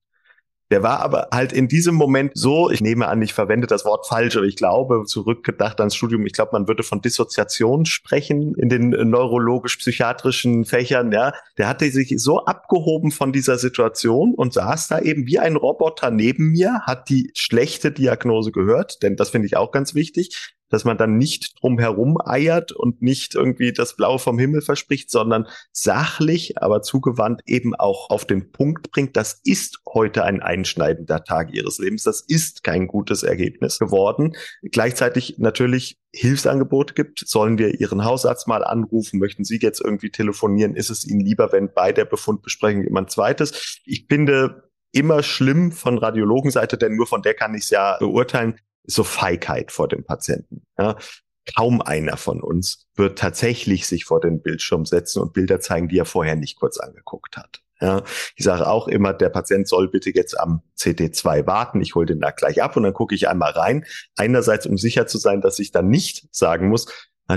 Der war aber halt in diesem Moment so, ich nehme an, ich verwende das Wort falsch, aber ich glaube, zurückgedacht ans Studium, ich glaube, man würde von Dissoziation sprechen in den neurologisch-psychiatrischen Fächern, ja. Der hatte sich so abgehoben von dieser Situation und saß da eben wie ein Roboter neben mir, hat die schlechte Diagnose gehört, denn das finde ich auch ganz wichtig dass man dann nicht drum herum eiert und nicht irgendwie das Blaue vom Himmel verspricht, sondern sachlich, aber zugewandt eben auch auf den Punkt bringt, das ist heute ein einschneidender Tag ihres Lebens, das ist kein gutes Ergebnis geworden. Gleichzeitig natürlich Hilfsangebote gibt, sollen wir Ihren Hausarzt mal anrufen, möchten Sie jetzt irgendwie telefonieren, ist es Ihnen lieber, wenn bei der Befundbesprechung jemand zweites? Ich finde, immer schlimm von Radiologenseite, denn nur von der kann ich es ja beurteilen, so Feigheit vor dem Patienten. Ja. Kaum einer von uns wird tatsächlich sich vor den Bildschirm setzen und Bilder zeigen, die er vorher nicht kurz angeguckt hat. Ja, ich sage auch immer, der Patient soll bitte jetzt am CT2 warten. Ich hole den da gleich ab und dann gucke ich einmal rein. Einerseits, um sicher zu sein, dass ich dann nicht sagen muss,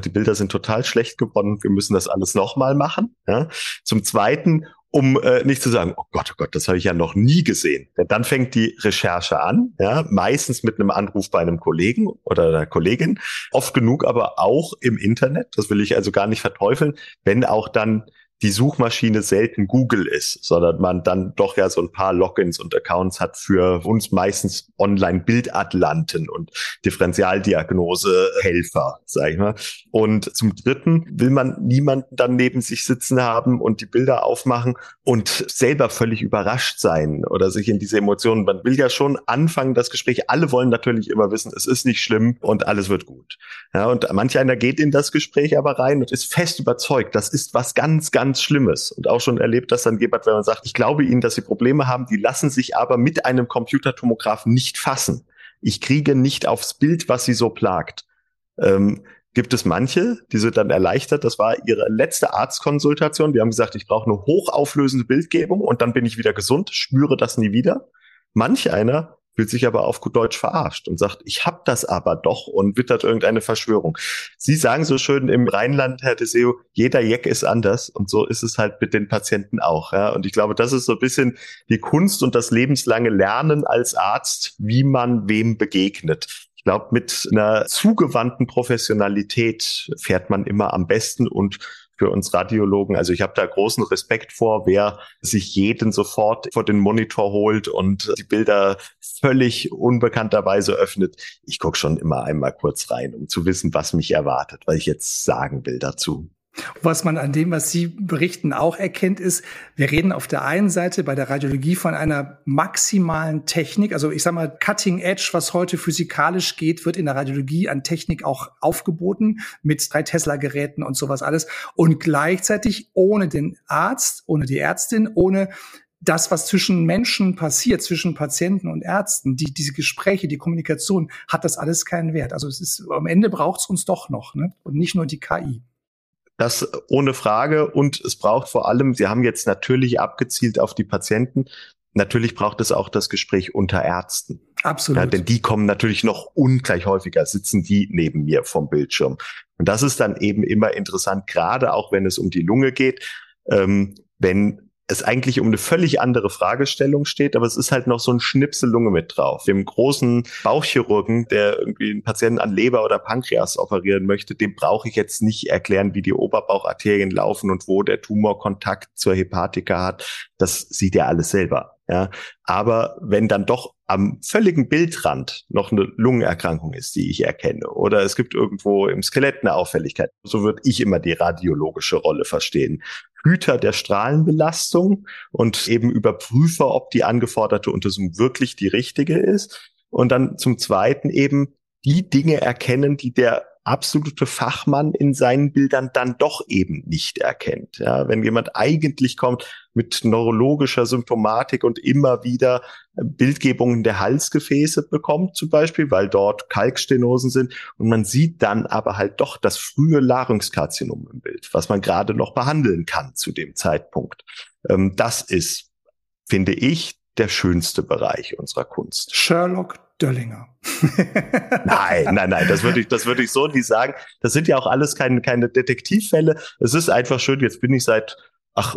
die Bilder sind total schlecht geworden, wir müssen das alles nochmal machen. Ja. Zum Zweiten, um äh, nicht zu sagen, oh Gott, oh Gott, das habe ich ja noch nie gesehen. Denn dann fängt die Recherche an, ja, meistens mit einem Anruf bei einem Kollegen oder einer Kollegin, oft genug aber auch im Internet, das will ich also gar nicht verteufeln, wenn auch dann die Suchmaschine selten Google ist, sondern man dann doch ja so ein paar Logins und Accounts hat für uns meistens Online-Bildatlanten und Differentialdiagnose-Helfer, sag ich mal. Und zum Dritten will man niemanden dann neben sich sitzen haben und die Bilder aufmachen und selber völlig überrascht sein oder sich in diese Emotionen. Man will ja schon anfangen, das Gespräch. Alle wollen natürlich immer wissen, es ist nicht schlimm und alles wird gut. Ja, und manch einer geht in das Gespräch aber rein und ist fest überzeugt, das ist was ganz, ganz ganz Schlimmes und auch schon erlebt, dass dann jemand, wenn man sagt, ich glaube Ihnen, dass Sie Probleme haben, die lassen sich aber mit einem Computertomographen nicht fassen. Ich kriege nicht aufs Bild, was Sie so plagt. Ähm, gibt es manche, die sind dann erleichtert. Das war ihre letzte Arztkonsultation. Die haben gesagt, ich brauche eine hochauflösende Bildgebung und dann bin ich wieder gesund, spüre das nie wieder. Manch einer fühlt sich aber auf gut Deutsch verarscht und sagt, ich hab das aber doch und wittert irgendeine Verschwörung. Sie sagen so schön im Rheinland, Herr Deseo, jeder Jeck ist anders und so ist es halt mit den Patienten auch. Ja? Und ich glaube, das ist so ein bisschen die Kunst und das lebenslange Lernen als Arzt, wie man wem begegnet. Ich glaube, mit einer zugewandten Professionalität fährt man immer am besten und für uns Radiologen. Also ich habe da großen Respekt vor, wer sich jeden sofort vor den Monitor holt und die Bilder völlig unbekannterweise öffnet. Ich gucke schon immer einmal kurz rein, um zu wissen, was mich erwartet, weil ich jetzt sagen will dazu. Was man an dem, was Sie berichten, auch erkennt, ist, wir reden auf der einen Seite bei der Radiologie von einer maximalen Technik. Also ich sage mal, Cutting Edge, was heute physikalisch geht, wird in der Radiologie an Technik auch aufgeboten mit drei Tesla-Geräten und sowas alles. Und gleichzeitig ohne den Arzt, ohne die Ärztin, ohne das, was zwischen Menschen passiert, zwischen Patienten und Ärzten, die, diese Gespräche, die Kommunikation, hat das alles keinen Wert. Also es ist, am Ende braucht es uns doch noch, ne? Und nicht nur die KI. Das ohne Frage. Und es braucht vor allem, Sie haben jetzt natürlich abgezielt auf die Patienten. Natürlich braucht es auch das Gespräch unter Ärzten. Absolut. Ja, denn die kommen natürlich noch ungleich häufiger, sitzen die neben mir vom Bildschirm. Und das ist dann eben immer interessant, gerade auch wenn es um die Lunge geht, ähm, wenn es eigentlich um eine völlig andere Fragestellung steht, aber es ist halt noch so ein Schnipsel Lunge mit drauf. Dem großen Bauchchirurgen, der irgendwie einen Patienten an Leber oder Pankreas operieren möchte, dem brauche ich jetzt nicht erklären, wie die Oberbaucharterien laufen und wo der Tumor Kontakt zur Hepatika hat. Das sieht er alles selber. Ja, aber wenn dann doch am völligen Bildrand noch eine Lungenerkrankung ist, die ich erkenne, oder es gibt irgendwo im Skelett eine Auffälligkeit, so würde ich immer die radiologische Rolle verstehen. Hüter der Strahlenbelastung und eben Überprüfer, ob die angeforderte Untersuchung wirklich die richtige ist. Und dann zum Zweiten eben die Dinge erkennen, die der absolute Fachmann in seinen Bildern dann doch eben nicht erkennt. Ja, wenn jemand eigentlich kommt mit neurologischer Symptomatik und immer wieder Bildgebungen der Halsgefäße bekommt, zum Beispiel, weil dort Kalkstenosen sind und man sieht dann aber halt doch das frühe Larynxkarzinom im Bild, was man gerade noch behandeln kann zu dem Zeitpunkt. Ähm, das ist, finde ich, der schönste Bereich unserer Kunst. Sherlock Döllinger. nein, nein, nein, das würde ich, das würde ich so nicht sagen. Das sind ja auch alles keine, keine Detektivfälle. Es ist einfach schön, jetzt bin ich seit ach,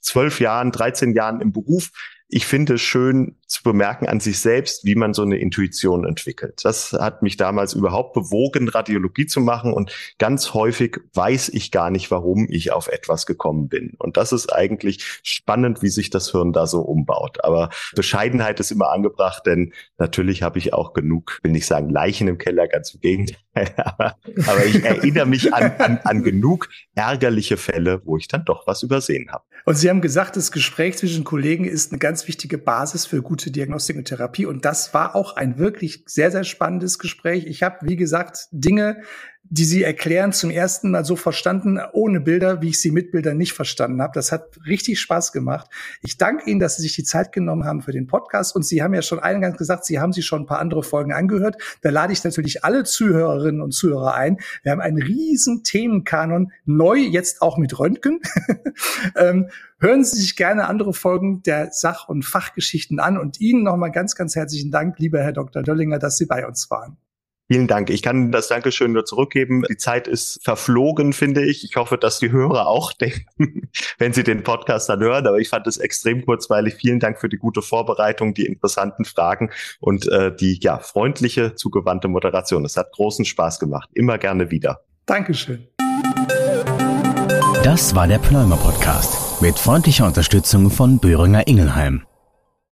zwölf Jahren, 13 Jahren im Beruf ich finde es schön zu bemerken an sich selbst, wie man so eine Intuition entwickelt. Das hat mich damals überhaupt bewogen, Radiologie zu machen und ganz häufig weiß ich gar nicht, warum ich auf etwas gekommen bin. Und das ist eigentlich spannend, wie sich das Hirn da so umbaut. Aber Bescheidenheit ist immer angebracht, denn natürlich habe ich auch genug, will nicht sagen Leichen im Keller, ganz im Gegenteil, aber, aber ich erinnere mich an, an, an genug ärgerliche Fälle, wo ich dann doch was übersehen habe. Und Sie haben gesagt, das Gespräch zwischen Kollegen ist eine ganz wichtige Basis für gute Diagnostik und Therapie. Und das war auch ein wirklich sehr, sehr spannendes Gespräch. Ich habe, wie gesagt, Dinge die sie erklären, zum ersten Mal so verstanden, ohne Bilder, wie ich sie mit Bildern nicht verstanden habe. Das hat richtig Spaß gemacht. Ich danke Ihnen, dass Sie sich die Zeit genommen haben für den Podcast. Und Sie haben ja schon eingangs gesagt, Sie haben sich schon ein paar andere Folgen angehört. Da lade ich natürlich alle Zuhörerinnen und Zuhörer ein. Wir haben einen riesen Themenkanon, neu jetzt auch mit Röntgen. ähm, hören Sie sich gerne andere Folgen der Sach- und Fachgeschichten an. Und Ihnen nochmal ganz, ganz herzlichen Dank, lieber Herr Dr. Döllinger, dass Sie bei uns waren. Vielen Dank. Ich kann das Dankeschön nur zurückgeben. Die Zeit ist verflogen, finde ich. Ich hoffe, dass die Hörer auch denken, wenn sie den Podcast dann hören. Aber ich fand es extrem kurzweilig. Vielen Dank für die gute Vorbereitung, die interessanten Fragen und äh, die ja freundliche, zugewandte Moderation. Es hat großen Spaß gemacht. Immer gerne wieder. Dankeschön. Das war der Pneumer Podcast mit freundlicher Unterstützung von Böhringer Ingelheim.